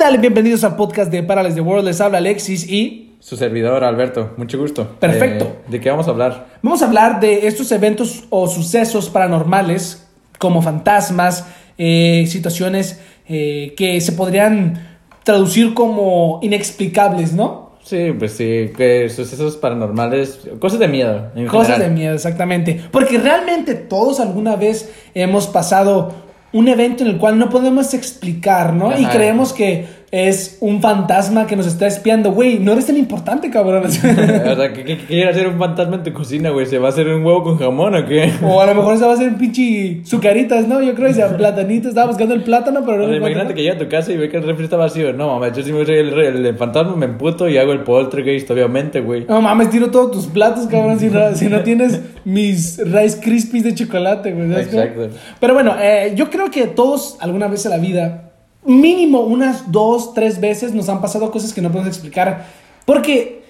tal? Bienvenidos al podcast de Parales the World. Les habla Alexis y... Su servidor, Alberto. Mucho gusto. Perfecto. Eh, ¿De qué vamos a hablar? Vamos a hablar de estos eventos o sucesos paranormales, como fantasmas, eh, situaciones eh, que se podrían traducir como inexplicables, ¿no? Sí, pues sí, que sucesos paranormales, cosas de miedo. en Cosas general. de miedo, exactamente. Porque realmente todos alguna vez hemos pasado un evento en el cual no podemos explicar, ¿no? Y creemos que es un fantasma que nos está espiando. Güey, no eres tan importante, cabrón. o sea, ¿qué, qué, qué quiere hacer un fantasma en tu cocina, güey? ¿Se va a hacer un huevo con jamón o qué? o a lo mejor se va a hacer un pinche sucaritas, ¿no? Yo creo que sea platanito. Estaba buscando el plátano, pero no O sea, imagínate que llega a tu casa y ve que el refri está vacío. No, mames, yo si me soy el, el, el fantasma me emputo y hago el poltergeist, obviamente, güey. No mames, tiro todos tus platos, cabrón, si no, si no tienes mis Rice Krispies de chocolate, güey. Exacto. Pero bueno, eh, yo creo que todos alguna vez en la vida, mínimo unas dos, tres veces nos han pasado cosas que no podemos explicar. Porque,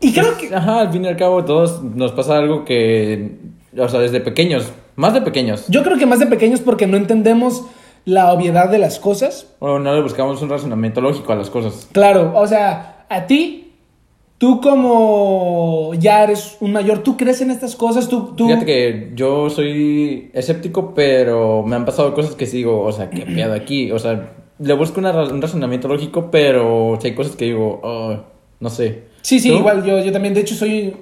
y creo que... Ajá, al fin y al cabo todos nos pasa algo que, o sea, desde pequeños, más de pequeños. Yo creo que más de pequeños porque no entendemos la obviedad de las cosas. O no le buscamos un razonamiento lógico a las cosas. Claro, o sea, a ti, tú como ya eres un mayor, tú crees en estas cosas, tú... tú... Fíjate que yo soy escéptico, pero me han pasado cosas que sí digo, o sea, qué pedo aquí. O sea, le busco una un razonamiento lógico, pero si hay cosas que digo, oh, no sé. Sí, sí, ¿Tú? igual yo, yo también, de hecho, soy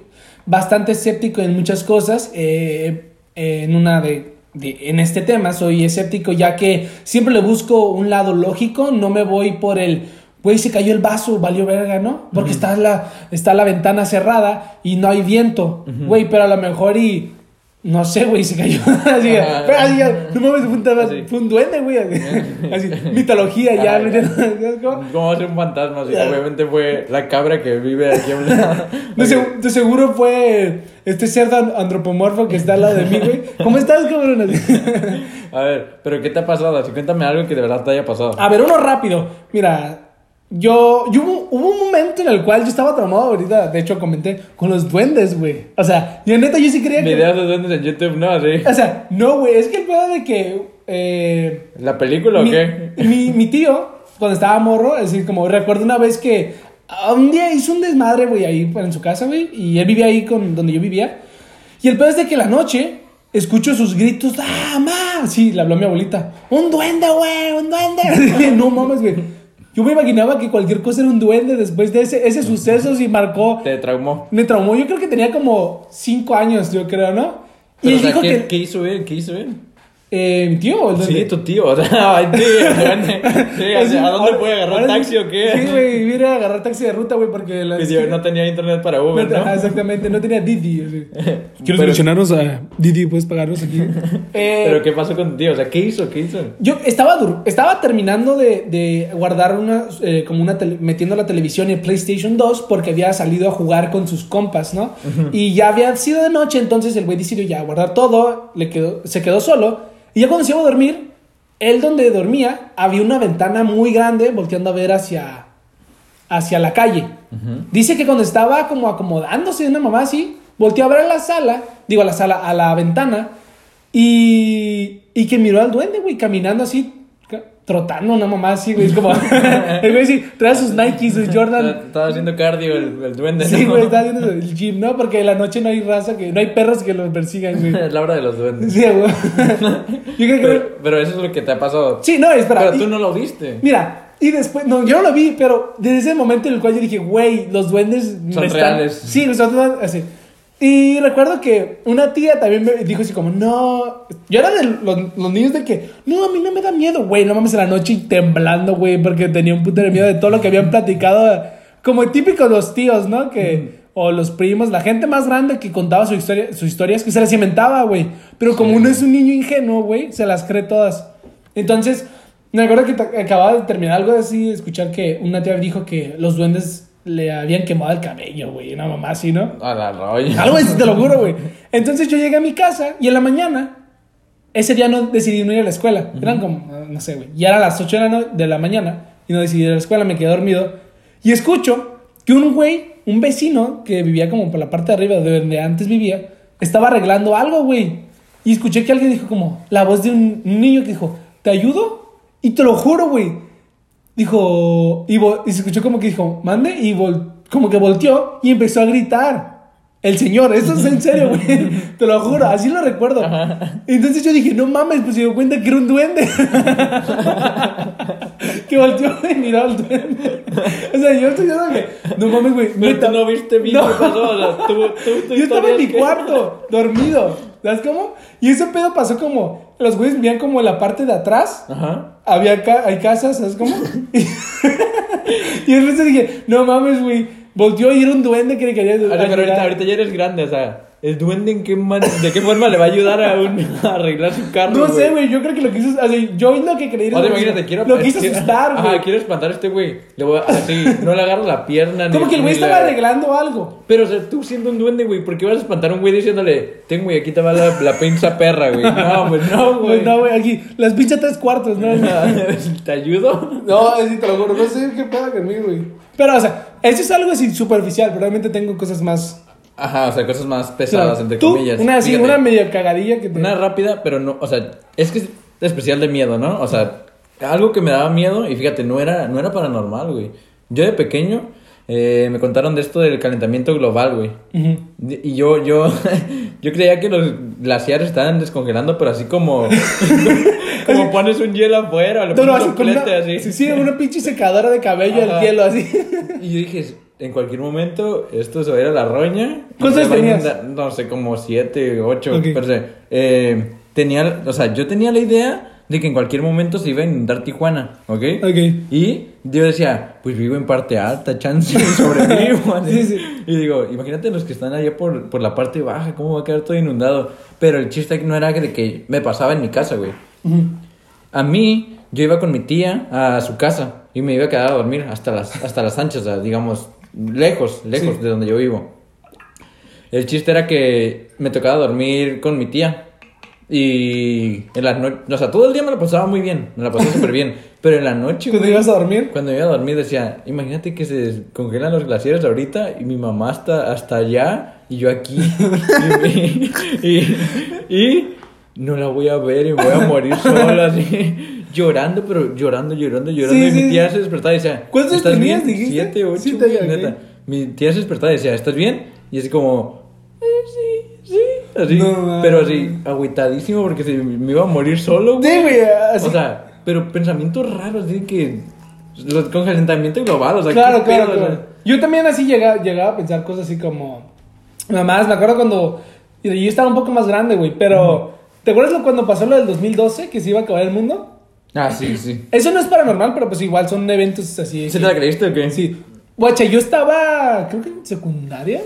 bastante escéptico en muchas cosas. eh, en una de, de- En este tema soy escéptico ya que siempre le busco un lado lógico, no me voy por el... Güey, se cayó el vaso, valió verga, ¿no? Porque está, la, está la ventana cerrada y no hay viento. Güey, pero a lo mejor y... No sé, güey, se cayó. así, pero así, no mames, fue fue un duende, güey. Así, mitología ya. Ah, ¿me ya. cómo? ¿Cómo va a ser un fantasma? Obviamente fue la cabra que vive aquí a un lado. De, seg- de seguro fue este cerdo an- antropomorfo que está al lado de mí, güey. ¿Cómo estás, cabrón? A ver, pero ¿qué te ha pasado? Así, cuéntame algo que de verdad te haya pasado. A ver, uno rápido. Mira, yo, yo hubo, hubo un momento en el cual yo estaba traumado ahorita, de hecho comenté, con los duendes, güey. O sea, yo neta, yo sí creía que... Videos de duendes en YouTube, no, sí. O sea, no, güey, es que el pedo de que... eh, ¿La película o mi, qué? mi, mi tío, cuando estaba morro, es decir, como recuerdo una vez que ah, un día hizo un desmadre, güey, ahí pues, en su casa, güey, y él vivía ahí con donde yo vivía. Y el pedo es de que la noche escucho sus gritos, ¡ah, ma! Sí, le habló a mi abuelita, ¡un duende, güey! ¡un duende! no mames, güey. Yo me imaginaba que cualquier cosa era un duende después de ese, ese suceso, sí marcó. Te traumó. Me traumó, yo creo que tenía como cinco años, yo creo, ¿no? Y Pero, él o sea, dijo ¿qué, que. ¿qué hizo él? ¿Qué hizo él? Eh, mi tío, o el duende? Sí, tu tío, o sea, ay, tío. Sí, o Así, sea, ¿a dónde puede agarrar taxi o qué? Sí, güey, vine a agarrar taxi de ruta, güey, porque la Y yo no tenía internet para Uber, ¿no? ajá, exactamente, no tenía Didi. así. ¿Quieres Pero- mencionarnos a Didi? ¿Puedes pagarnos aquí? Eh, Pero ¿qué pasó con tu tío? O sea, ¿qué hizo? ¿Qué hizo? Yo estaba, dur- estaba terminando de, de guardar una, eh, como una, tele- metiendo la televisión en PlayStation 2 porque había salido a jugar con sus compas, ¿no? Y ya había sido de noche, entonces el güey decidió ya guardar todo, le quedó, se quedó solo. Y ya cuando se iba a dormir, él donde dormía, había una ventana muy grande volteando a ver hacia, hacia la calle. Dice que cuando estaba como acomodándose una mamá así, volteó a ver a la sala, digo a la sala, a la ventana, y, y que miró al duende, güey, caminando así, trotando una mamá así, güey. Es como, el güey sí, trae sus Nike, sus Jordan. Estaba haciendo cardio el, el duende. Sí, ¿no? güey, está haciendo el gym, ¿no? Porque en la noche no hay raza, que no hay perros que los persigan, güey. Es la hora de los duendes. Sí, güey. Yo creo que... Pero, pero eso es lo que te ha pasado. Sí, no, espera. Pero y- tú no lo viste. Mira, y después, no, yo no lo vi, pero desde ese momento en el cual yo dije, güey, los duendes Son me están- reales. Sí, son reales, así. Y recuerdo que una tía también me dijo así como, no, yo era de los, los niños de que, no, a mí no me da miedo, güey, no mames en la noche y temblando, güey, porque tenía un puto de miedo de todo lo que habían platicado, como típico los tíos, ¿no? Que, o los primos, la gente más grande que contaba su historia, sus historias, que se las inventaba, güey. Pero como uno es un niño ingenuo, güey, se las cree todas. Entonces, me acuerdo que acababa de terminar algo así, de escuchar que una tía dijo que los duendes le habían quemado el cabello, güey, una mamá así, ¿no? A la rolla. Algo así, te lo juro, güey. Entonces yo llegué a mi casa y en la mañana, ese día no decidí no ir a la escuela. Eran como, no sé, güey. Ya eran las 8 de la, mañana y no decidí ir a la escuela, me quedé dormido. Y escucho que un güey, un vecino que vivía como por la parte de arriba de donde antes vivía, estaba arreglando algo, güey. Y escuché que alguien dijo como, la voz de un niño que dijo, ¿te ayudo? Y te lo juro, güey. Dijo, y, se escuchó como que dijo, mande, y vol- como que volteó y empezó a gritar. El señor, eso es en serio, güey. Te lo juro, así lo recuerdo. Entonces yo dije, no mames, pues se dio cuenta que era un duende. que volteó y miró al duende. O sea, yo estoy diciendo que, no mames, güey. Pero tú no viste bien No. qué pasó, o sea, tú, tú, tu Yo estaba en mi que- cuarto, dormido. ¿Sabes cómo? Y ese pedo pasó como. Los güeyes vivían como en la parte de atrás. Ajá. Había ca- hay casas, ¿sabes cómo? y entonces dije, no mames, güey. Volteó y era un duende que le quería. Ahora, pero ahorita, ahorita ya eres grande, o sea, ¿el duende en qué man- de qué forma le va a ayudar a, un, a arreglar su carro? No sé, güey. Yo creo que lo quiso. Así, yo lo que creí. lo mismo. imagínate, quiero Lo quiso quiero- asustar, güey. Ajá, quiero espantar a este güey. Le voy a, así, no le agarro la pierna. Como que el güey estaba la- arreglando algo. Pero, o sea, tú siendo un duende, güey, ¿por qué vas a espantar a un güey diciéndole, ten, güey, aquí te va la, la pinza perra, güey? No, pues no, güey. Pues no, güey. Aquí, las pinches tres cuartos, ¿no? ¿Te ayudo? No, así te lo juro, no sé qué pedo conmigo, güey. Pero, o sea, eso es algo así superficial, pero realmente tengo cosas más. Ajá, o sea, cosas más pesadas, Claro, entre tú, comillas. Una así, Fíjate, una media cagadilla que te. Una rápida, pero no, o sea, es que es especial de miedo, ¿no? O sea, algo que me daba miedo y fíjate, no era, no era paranormal, güey. Yo de pequeño eh, me contaron de esto del calentamiento global, güey. Y yo, yo, yo creía que los glaciares estaban descongelando, pero así como, como pones un hielo afuera, le No, no, pones así un una, plete así. Sí, sí, una pinche secadora de cabello al hielo, así. Y yo dije, en cualquier momento esto se va a ir a la roña. ¿Cuántos a tenías? No sé, como siete, ocho, Ok. pero sé. Eh, tenía, o sea, yo tenía la idea de que en cualquier momento se iba a inundar Tijuana, ¿ok? Ok. Y yo decía, pues vivo en parte alta, chance, sobrevivo. Sí, sí. Y digo, imagínate los que están allá por, por la parte baja, cómo va a quedar todo inundado. Pero el chiste no era de que me pasaba en mi casa, güey. A mí, yo iba con mi tía a su casa y me iba a quedar a dormir hasta las, hasta las anchas, digamos, lejos, lejos Sí. de donde yo vivo. El chiste era que me tocaba dormir con mi tía. Y en las noches, o sea, todo el día me la pasaba muy bien, me la pasaba súper bien. Pero en la noche, ¿Cuando ibas a dormir? cuando iba a dormir decía, imagínate que se congelan los glaciares ahorita y mi mamá está hasta allá y yo aquí. y, y- y no la voy a ver y voy a morir sola así, llorando, pero llorando, llorando, llorando. Sí, y mi sí. tía se despertaba y decía, ¿Cuántos ¿estás tenías, bien? dijiste? Siete, ocho, güey, ok. neta. Mi tía se despertaba y decía, ¿estás bien? Y así como, "Eh, sí, sí, así. No pero así, agüitadísimo porque se, me iba a morir solo, güey. Sí, güey. Así. O sea, pero pensamientos raros, así que. Los con calentamiento global, o sea, claro, ¿qué claro, pedo? O sea, claro. Yo también así llegaba, llegaba a pensar cosas así como. Nada más, me acuerdo cuando. y Yo estaba un poco más grande, güey, pero. ¿Te acuerdas cuando pasó lo del 2012 que se iba a acabar el mundo? Ah, sí, sí. Eso no es paranormal, pero pues igual son eventos así. ¿Sí que- te la creíste o qué? Sí. Guacha, yo estaba, creo que en secundaria.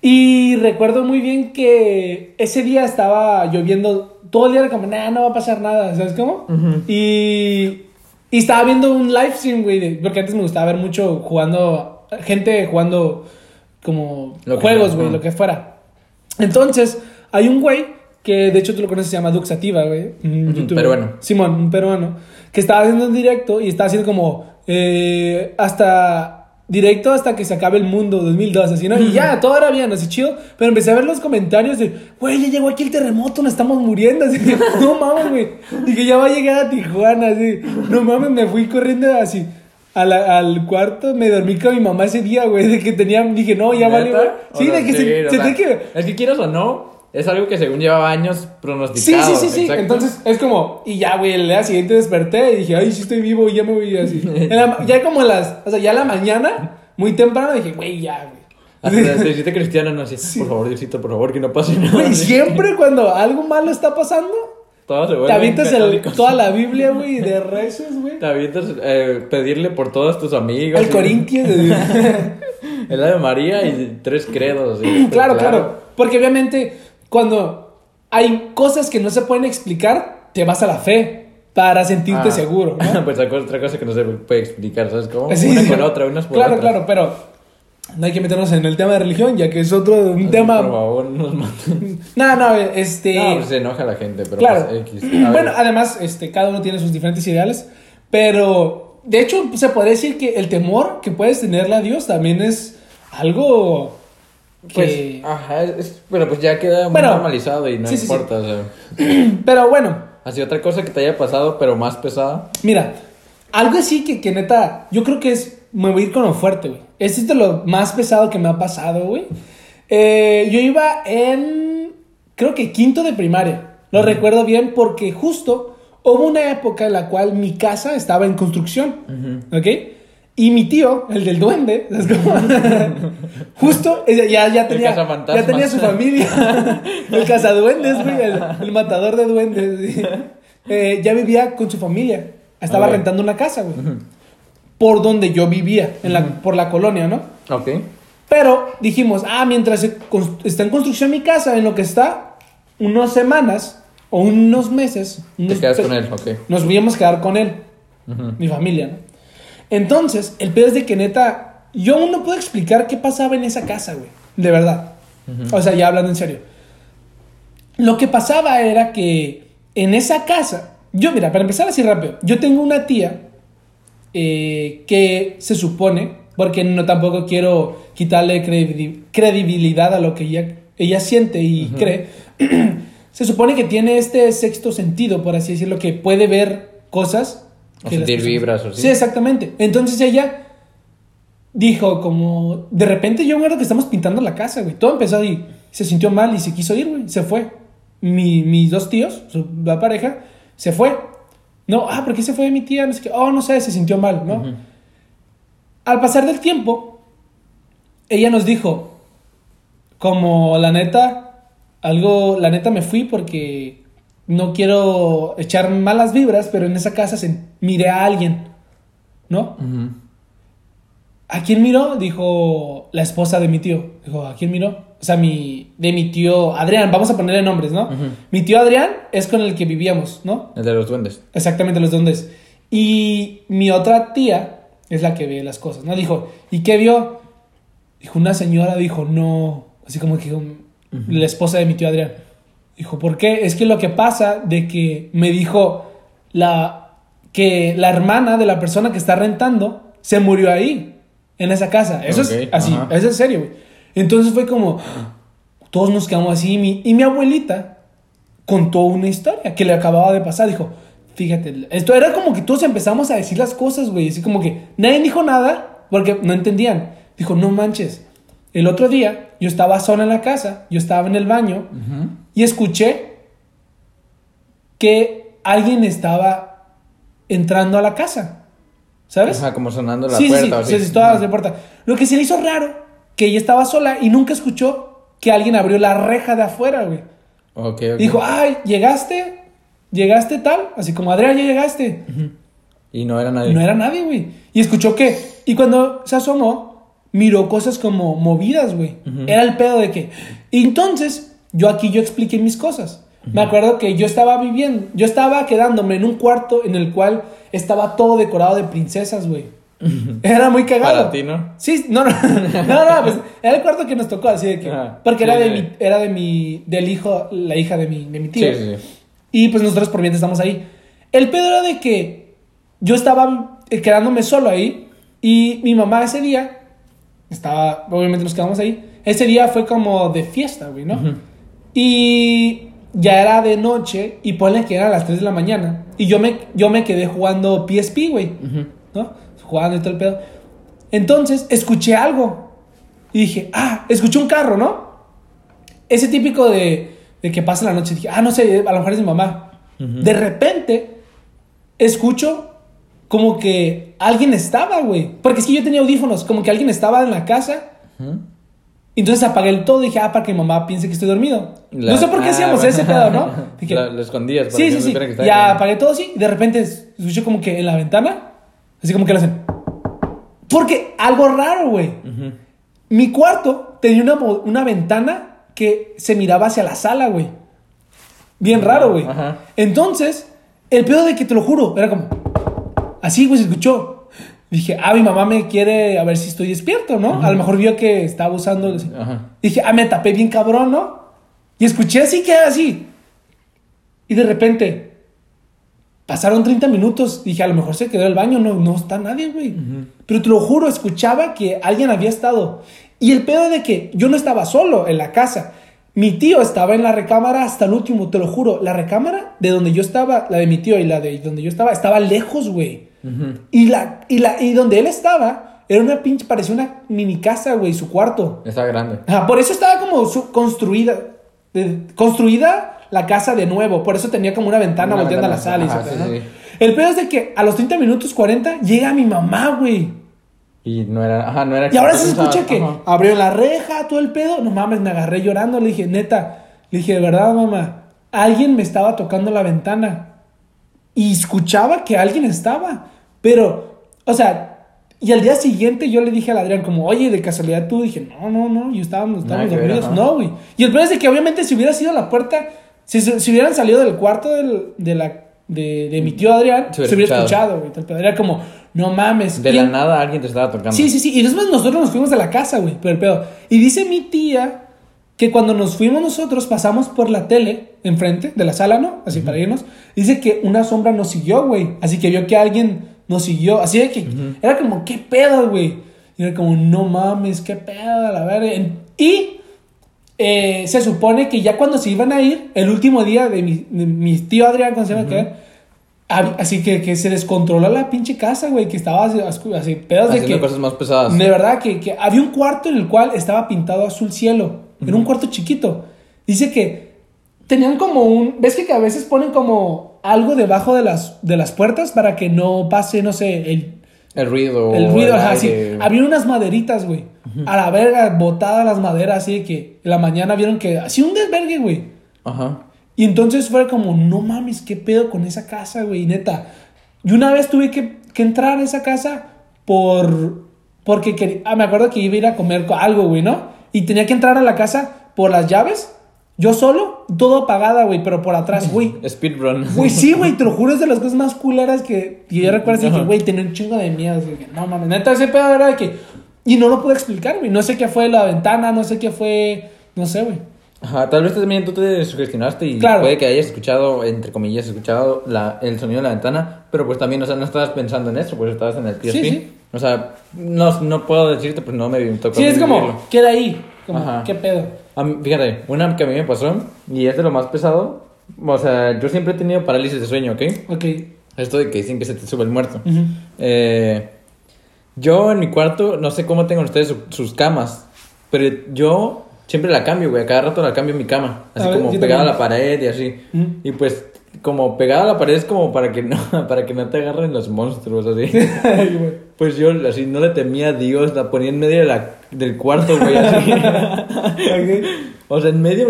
Y recuerdo muy bien que ese día estaba lloviendo. Todo el día era como, nah, no va a pasar nada, ¿sabes cómo? Y, y estaba viendo un live stream, güey, porque antes me gustaba ver mucho jugando, gente jugando como Lo juegos, güey, lo que fuera. Entonces, hay un güey que de hecho tú lo conoces, se llama Duxativa, güey. un Ujú, youtuber. peruano. Simón, un peruano. Que estaba haciendo un directo y estaba haciendo como eh, hasta directo hasta que se acabe el mundo 2002, así, ¿no? Y ya, todo era bien, así chido. Pero empecé a ver los comentarios de, güey, ya llegó aquí el terremoto, nos estamos muriendo. Así, que, no mames, güey. Y que ya va a llegar a Tijuana, así. No mames, me fui corriendo así. la- al cuarto, me dormí con mi mamá ese día, güey, de que tenía, dije, no, ya vale, Sí, de que se, se tiene que... Es que quieras o no, es algo que según llevaba años Sí, pronosticado. sí, sí, sí. exacto. Entonces es como, y ya, güey, el día siguiente desperté y dije, ay, sí estoy vivo y ya me voy así. La- ya como las, o sea, ya la mañana, muy temprano, dije, güey, ya, Hasta güey. te hiciste cristiano, no así, por favor, Diosito, por favor, que no pase nada. Güey, siempre cuando algo malo está pasando, te avientas el- toda la Biblia, güey, de rezos, güey. Te avientas eh, pedirle por todos tus amigos. El y- Corintios. El Ave María y tres credos. así. claro, claro. Porque obviamente, cuando hay cosas que no se pueden explicar, te vas a la fe para sentirte Ah. seguro, ¿no? pues otra cosa que no se puede explicar, ¿sabes cómo? Sí, una sí. con otra, unas por Claro, otras. claro, pero no hay que meternos en el tema de religión, ya que es otro un Así, tema. Por favor, no nos maten. No, no, este. No, pues se enoja la gente, pero claro. pues X. Bueno, además, este, cada uno tiene sus diferentes ideales, pero de hecho se podría decir que el temor que puedes tenerle a Dios también es algo Pues, que. ajá, es, pero pues ya queda muy Bueno, normalizado y no sí, sí, sí. importa, o sea. Pero bueno, Así otra cosa que te haya pasado, pero más pesada. mira, Algo así que, que neta, yo creo que es, me voy a ir con lo fuerte, güey. Este es de lo más pesado que me ha pasado, güey. Eh, yo iba en, creo que quinto de primaria. Lo recuerdo bien porque justo hubo una época en la cual mi casa estaba en construcción, ¿ok? Y mi tío, el del duende, justo eh, ya, ya, tenía, ya tenía su familia. el cazaduendes, güey, el, el matador de duendes. sí. Eh, ya vivía con su familia. Estaba rentando una casa, güey. Por donde yo vivía, en la, por la colonia, ¿no? Ok. Pero dijimos, ah, mientras está en construcción mi casa, en lo que está, unas semanas o unos meses, Te quedas con él, ok. nos íbamos a quedar con él, mi familia, ¿no? Entonces, el pedo es de que neta, yo aún no puedo explicar qué pasaba en esa casa, güey, de verdad. O sea, ya hablando en serio. Lo que pasaba era que en esa casa, yo, mira, para empezar así rápido, yo tengo una tía eh, que se supone, porque no tampoco quiero quitarle credi- credibilidad a lo que ella, ella siente y cree, se supone que tiene este sexto sentido, por así decirlo, que puede ver cosas. O sentir vibras, o sí. Sí, exactamente. Entonces ella dijo como, de repente yo me acuerdo que estamos pintando la casa, güey. Todo empezó y se sintió mal y se quiso ir, güey. Se fue. Mi- mis dos tíos, su la pareja, se fue. No, ah, ¿por qué se fue mi tía? No sé qué. Oh, no sé, se sintió mal, ¿no? Al pasar del tiempo, ella nos dijo, como la neta, algo, la neta me fui porque no quiero echar malas vibras, pero en esa casa se, miré a alguien, ¿no? ¿A quién miró? Dijo la esposa de mi tío. Dijo, ¿a quién miró? O sea, mi, de mi tío Adrián, vamos a ponerle nombres, ¿no? Mi tío Adrián es con el que vivíamos, ¿no? El de los duendes. Exactamente los dondes. Y mi otra tía es la que ve las cosas, ¿no? Dijo, ¿y qué vio? Dijo, una señora dijo, no, así como que dijo, la esposa de mi tío Adrián. Dijo, ¿por qué? Es que lo que pasa de que me dijo la que la hermana de la persona que está rentando se murió ahí, en esa casa. Eso es así, ajá. eso es serio, güey. Entonces fue como, todos nos quedamos así y mi, y mi abuelita contó una historia que le acababa de pasar. Dijo, fíjate, esto era como que todos empezamos a decir las cosas, güey. Así como que nadie dijo nada porque no entendían. Dijo, no manches. El otro día yo estaba sola en la casa, yo estaba en el baño y escuché que alguien estaba entrando a la casa. ¿Sabes? Ajá, como sonando la sí, puerta. sí, o sí, todas las puertas. Lo que se le hizo raro, que ella estaba sola y nunca escuchó que alguien abrió la reja de afuera, güey. Ok, ok. Dijo, ay, llegaste, llegaste tal, así como Adrián, ya llegaste. Y no era nadie. No era nadie, güey. Y escuchó que, y cuando se asomó, miró cosas como movidas, güey. Era el pedo de que. Y entonces, yo aquí yo expliqué mis cosas. Me acuerdo que yo estaba viviendo, yo estaba quedándome en un cuarto en el cual estaba todo decorado de princesas, güey. Era muy cagado. Para ti, ¿no? Sí, no, no, no, no, pues era el cuarto que nos tocó, así de que, Ajá. porque era Sí, de sí. mi, era de mi, del hijo, la hija de mi, de mi tío. Sí. Y pues nosotros por mientras estamos ahí. El pedo era de que yo estaba eh, quedándome solo ahí y mi mamá ese día estaba, obviamente nos quedamos ahí. Ese día fue como de fiesta, güey, ¿no? Y ya era de noche y ponle que era a las 3 de la mañana. Y yo me, yo me quedé jugando PSP, güey. ¿no? Jugando y todo el pedo. Entonces escuché algo y dije, ah, escuché un carro, ¿no? Ese típico de, de que pasa la noche. Dije, ah, no sé, a lo mejor es mi mamá. De repente, escucho como que alguien estaba, güey. Porque es que yo tenía audífonos, como que alguien estaba en la casa. Entonces apagué el todo y dije, ah, para que mi mamá piense que estoy dormido. La- no sé por qué ah, hacíamos bueno. ese pedo, ¿no? Dije, La- lo escondías para sí, que sí, sí. Ya ahí. apagué todo así y de repente escucho como que en la ventana, así como que lo hacen. Porque algo raro, güey. Ujú. Mi cuarto tenía una, una ventana que se miraba hacia la sala, güey. Bien raro, güey. Ajá. Entonces, el pedo de que te lo juro, era como. Así, güey, se escuchó. Dije, ah, mi mamá me quiere a ver si estoy despierto, ¿no? A lo mejor vio que estaba usando. Ajá. Dije, ah, me tapé bien cabrón, ¿no? Y escuché así que así. Y de repente, pasaron 30 minutos. Dije, a lo mejor se quedó el baño, no, no está nadie, güey. Pero te lo juro, escuchaba que alguien había estado. Y el pedo de que yo no estaba solo en la casa. Mi tío estaba en la recámara hasta el último, te lo juro. La recámara de donde yo estaba, la de mi tío y la de donde yo estaba, estaba lejos, güey. Y, la, y, la, y donde él estaba, era una pinche, parecía una mini casa, güey, su cuarto. Estaba grande. Ajá, por eso estaba como construida. de- construida la casa de nuevo. Por eso tenía como una ventana Una volteando a la sala y ajá, eso, sí, ¿no? sí. El pedo es de que a los 30 minutos 40 llega mi mamá, güey. Y no era, ajá, no era Y ahora se escucha que ajá. abrió la reja, todo el pedo. No mames, me agarré llorando. Le dije, neta, le dije, de verdad, mamá, alguien me estaba tocando la ventana. Y escuchaba que alguien estaba. Pero, o sea, y al día siguiente yo le dije al Adrián, como, oye, de casualidad tú. Dije, no, no, no, yo estábamos, estábamos dormidos. no, güey. Y el pedo es de que obviamente si hubiera sido la puerta, si, si hubieran salido del cuarto del- de, la, de, de mi tío Adrián, Se se hubiera escuchado. güey. Pero Era como, no mames. De Y la nada alguien te estaba tocando. Sí, sí, sí. Y después nosotros nos fuimos de la casa, güey. Pero el pedo. Y dice mi tía que cuando nos fuimos nosotros pasamos por la tele enfrente de la sala, ¿no? Así para irnos. Dice que una sombra nos siguió, güey. Así que vio que alguien nos siguió. Así de que era como, ¿qué pedo, güey? Y era como, no mames, qué pedo, la verga. Y eh, se supone que ya cuando se iban a ir, el último día de mi, de mi tío Adrián, cuando se quedar, hab- así que, que se descontroló la pinche casa, güey, que estaba así, así pedos de Haciendo que... cosas más pesadas. De verdad que, que había un cuarto en el cual estaba pintado azul cielo. Era un cuarto chiquito. Dice que tenían como un. ¿Ves que a veces ponen como algo debajo de las, de las puertas para que no pase, no sé, el, El ruido. el ruido? ajá, sí. aire. Había unas maderitas, güey. A la verga, botadas las maderas, así de que en la mañana vieron que. Así un desvergue, güey. Ajá. Y entonces fue como, no mames, qué pedo con esa casa, güey, neta. Y una vez tuve que, que entrar a esa casa por... Porque quería, ah, me acuerdo que iba a ir a comer co- algo, güey, ¿no? Y tenía que entrar a la casa por las llaves, yo solo, todo apagada, güey, pero por atrás, güey. Speedrun. Güey, sí, güey, te lo juro, es de las cosas más culeras que... Y yo recuerdo que, güey, tenía un chingo de miedo. así que, no mames, neta, ese pedo era de que... Y no lo pude explicar, güey. No sé qué fue la ventana, no sé qué fue... No sé, güey. Ajá, tal vez también tú te sugestionaste y Claro. puede que hayas escuchado, entre comillas, escuchado la, el sonido de la ventana, pero pues también, o sea, no estabas pensando en eso, pues estabas en el PSP. Sí, sí. O sea, no, no puedo decirte, pues no me tocó. Sí, es como, vivirlo. queda ahí. Como, Ajá. ¿qué pedo? Mí- fíjate, una que a mí me pasó, y es de lo más pesado, o sea, yo siempre he tenido parálisis de sueño, ¿ok? Ok. Esto de que dicen que se te sube el muerto. Eh, yo en mi cuarto, no sé cómo tengan ustedes su- sus camas, pero yo siempre la cambio, güey. A cada rato la cambio en mi cama. Así A como pegada a la pared y así. Y pues, como pegada a la pared es como para que no, para que no te agarren los monstruos, así. Pues yo así no le temía a Dios, la ponía en medio de la, del cuarto, güey, así. O sea, en medio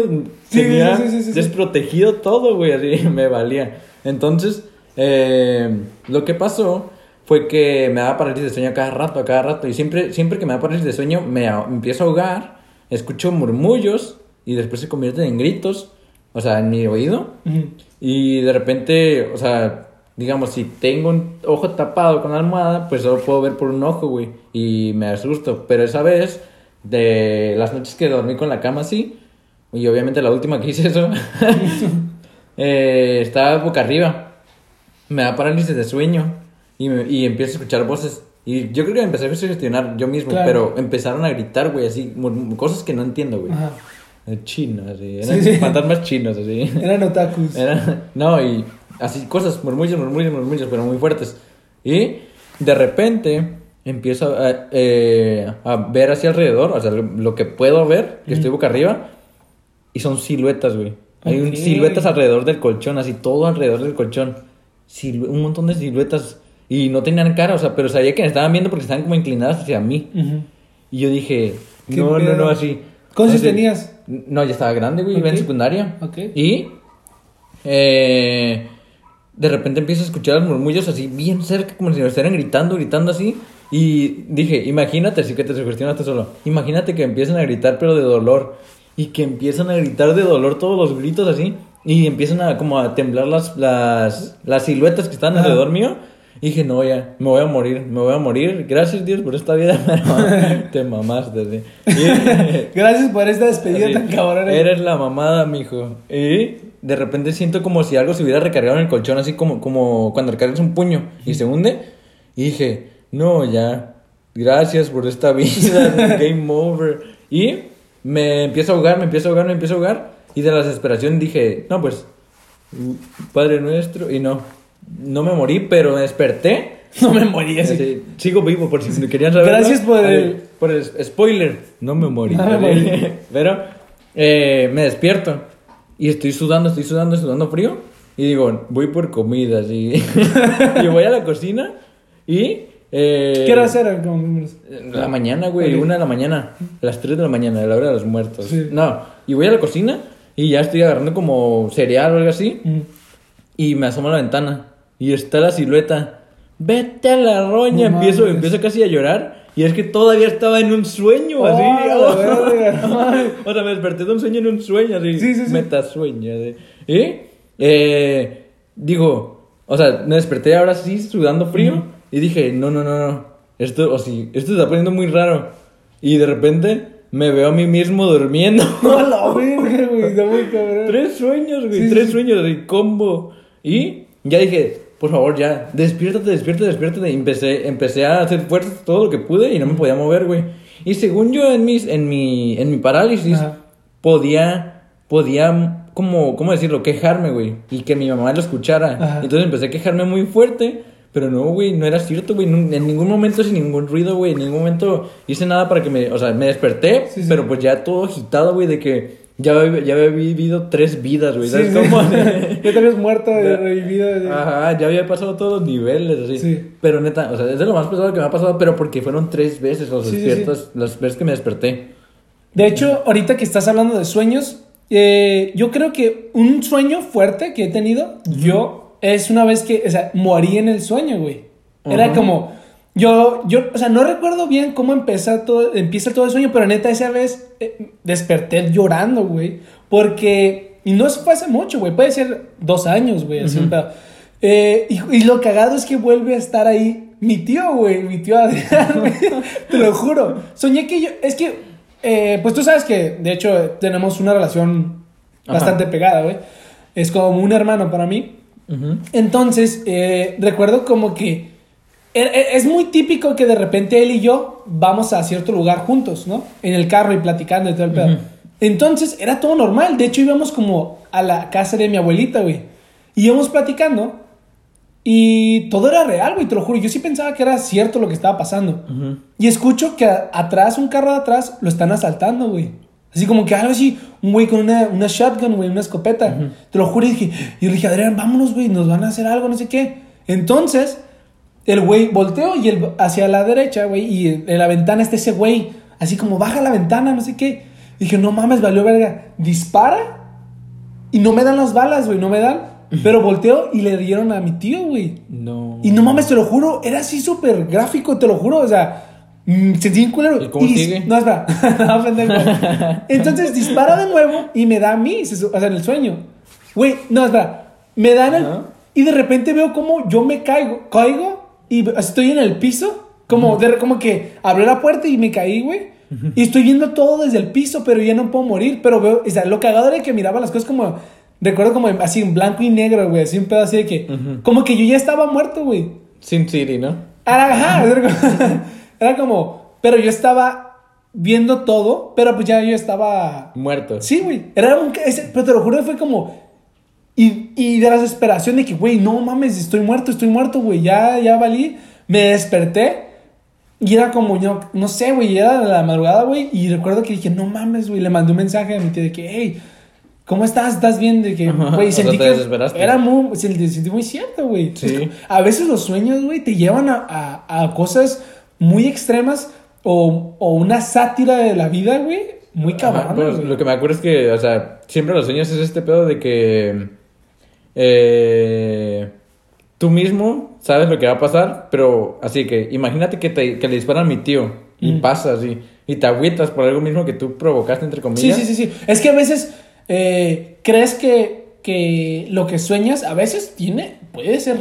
Sí, tenía sí, sí, desprotegido todo, güey, así me valía. Entonces, eh, lo que pasó fue que me daba parálisis de sueño a cada rato, a cada rato. Y siempre, siempre que me da parálisis de sueño, me, empiezo a ahogar, escucho murmullos y después se convierten en gritos, o sea, en mi oído. Ujú. Y de repente, o sea, digamos, si tengo un ojo tapado con la almohada, pues solo puedo ver por un ojo, güey. Y me asusto. Pero esa vez, de las noches que dormí con la cama así, y obviamente la última que hice eso, eh, estaba boca arriba. Me da parálisis de sueño. Y, me- y empiezo a escuchar voces. Y yo creo que me empecé a sugestionar yo mismo, Claro. pero empezaron a gritar, güey, así, cosas que no entiendo, güey. Ajá. Chinos, así. Sí, Eran sí. fantasmas chinos, así. Eran otakus. No, y así cosas, murmullos, murmullos, murmullos, pero muy fuertes. Y de repente empiezo a, eh, a ver hacia alrededor, o sea, lo, que puedo ver, que estoy boca arriba, y son siluetas, güey. Hay un- Ok. siluetas alrededor del colchón, así todo alrededor del colchón. Silu- un montón de siluetas. Y no tenían cara, o sea, pero sabía que me estaban viendo porque estaban como inclinadas hacia mí. Ujú. Y yo dije, ¿Qué no, no, no, así. ¿Cuántos tenías? No, ya estaba grande, güey, iba en secundaria. Ok. Y eh, de repente empiezo a escuchar los murmullos así, bien cerca, como si me estuvieran gritando, gritando así. Y dije, imagínate, así que te sugestionaste solo. Imagínate que empiezan a gritar, pero de dolor. Y que empiezan a gritar de dolor todos los gritos así. Y empiezan a como a temblar las, las, las siluetas que están alrededor mío. Y dije, no, ya, me voy a morir, me voy a morir. Gracias, Dios, por esta vida. Pero te mamaste, así. Y- Gracias por esta despedida Así, tan cabrona. Eres la mamada, mijo. Y de repente siento como si algo se hubiera recargado en el colchón, así como, como cuando recargas un puño y se hunde. Y dije, no, ya. Gracias por esta vida. Game over. Y me empiezo a ahogar, me empiezo a ahogar, me empiezo a ahogar. Y de la desesperación dije, no, pues, Padre nuestro. Y no, no me morí, pero me desperté No me morí así. Así, sigo vivo, por si querían saber. Gracias por el- por el spoiler. No me morí. No me morí. Pero eh, me despierto y estoy sudando, estoy sudando, sudando frío. Y digo, voy por comida, así. y voy a la cocina y. Eh, ¿Qué hora era? La mañana, güey, Ok. una de la mañana. Las 3 de la mañana, a la hora de los muertos. Sí. No, y voy a la cocina y ya estoy agarrando como cereal o algo así. Mm. Y me asomo a la ventana y está la silueta. Vete a la roña. No empiezo, mames. empiezo casi a llorar. Y es que todavía estaba en un sueño, así. Oh, verga, o sea, me desperté de un sueño en un sueño, así. Sí, sí, sí. Metasueño, así. Y, eh, digo, o sea, me desperté ahora sí sudando frío. Y dije, no, no, no, no. Esto, o sí, esto se está poniendo muy raro. Y de repente me veo a mí mismo durmiendo. No, la verga, güey. Está muy cabrón. Tres sueños, güey. Sí, tres sí. sueños de combo. Y ya dije, por favor, ya, despiértate, despiértate, despiértate. Y empecé, empecé a hacer fuerzas todo lo que pude y no me podía mover, güey. Y según yo, en, mis, en, mi, en mi parálisis, Ajá. podía, podía, como, ¿cómo decirlo? Quejarme, güey. Y que mi mamá lo escuchara. Ajá. Entonces empecé a quejarme muy fuerte. Pero no, güey, no era cierto, güey. En ningún momento, sin ningún ruido, güey. En ningún momento hice nada para que me. O sea, me desperté, Sí, sí. pero pues ya todo agitado, güey, de que ya, había- ya había vivido tres vidas, güey. Sí, ¿Sabes sí. cómo? ya te habías muerto, Ya. revivido. Ajá, ya había pasado todos los niveles, así. Sí. Pero neta, o sea, es de lo más pesado que me ha pasado, pero porque fueron tres veces los Sí, sí, despiertos, las veces que me desperté. De hecho, ahorita que estás hablando de sueños, eh, yo creo que un sueño fuerte que he tenido, yo, es una vez que, o sea, morí en el sueño, güey. Era Ajá. como, yo, yo, o sea, no recuerdo bien cómo empieza todo, empieza todo el sueño, pero neta, esa vez eh, desperté llorando, güey. Porque, y no fue hace mucho, güey, puede ser dos años, güey, así un pedo. Eh, y, y lo cagado es que vuelve a estar ahí mi tío, güey, mi tío Adrián, güey. Te lo juro. Soñé que yo, es que, eh, pues tú sabes que, de hecho, tenemos una relación Ajá. bastante pegada, güey. Es como un hermano para mí. Entonces, eh, recuerdo como que es muy típico que de repente él y yo vamos a cierto lugar juntos, ¿no? En el carro y platicando y todo el pedo. Entonces, era todo normal. De hecho, íbamos como a la casa de mi abuelita, güey. Y íbamos platicando y todo era real, güey, te lo juro. Yo sí pensaba que era cierto lo que estaba pasando. Y escucho que atrás, un carro de atrás, lo están asaltando, güey. Así como que algo así, un güey con una, una shotgun, güey, una escopeta. Te lo juro, y dije, y yo dije, Adrián, vámonos, güey, nos van a hacer algo, no sé qué. Entonces, el güey volteó y el, hacia la derecha, güey, y en, la ventana está ese güey, así como baja la ventana, no sé qué. dije, no mames, valió verga. Dispara y no me dan las balas, güey, no me dan. Pero volteo y le dieron a mi tío, güey. No. Y no mames, te lo juro, era así súper gráfico, te lo juro, o sea, mm, sentí bien culero. ¿Y cómo sigue? No, espera, no, pendejo. Entonces dispara de nuevo y me da a mí, o sea, en el sueño. Güey, no, espera, me dan el... Y de repente veo como yo me caigo, caigo y estoy en el piso, como, de, como que abrió la puerta y me caí, güey. Y estoy viendo todo desde el piso, pero ya no puedo morir. Pero veo, o sea, lo cagado era que miraba las cosas como, recuerdo como así en blanco y negro, güey, así un pedo así de que, como que yo ya estaba muerto, güey. Sin City, ¿no? Era, ajá, era como, pero yo estaba viendo todo, pero pues ya yo estaba Muerto. Sí, güey. Era un. pero te lo juro, fue como. Y, y de la desesperación de que, güey, no mames, estoy muerto, estoy muerto, güey. Ya, ya valí. Me desperté. Y era como, yo, no sé, güey. Era de la madrugada, güey. Y recuerdo que dije, no mames, güey. Le mandé un mensaje a mi tía de que, hey, ¿cómo estás? ¿Estás bien? De que, Ajá, güey, sentí que. Era muy. Sentí, sentí muy cierto, güey. Sí. A veces los sueños, güey, te llevan a, a- a cosas muy extremas. O, o una sátira de la vida, güey. Muy Ajá, cabrón. pues, güey. lo que me acuerdo es que, o sea, siempre los sueños es este pedo de que eh, tú mismo sabes lo que va a pasar, pero así que imagínate que, te, que le disparan a mi tío y Mm. pasa así, y te agüitas por algo mismo que tú provocaste, entre Sí, comillas. sí, sí, sí. Es que a veces eh, crees que, que lo que sueñas a veces tiene, puede ser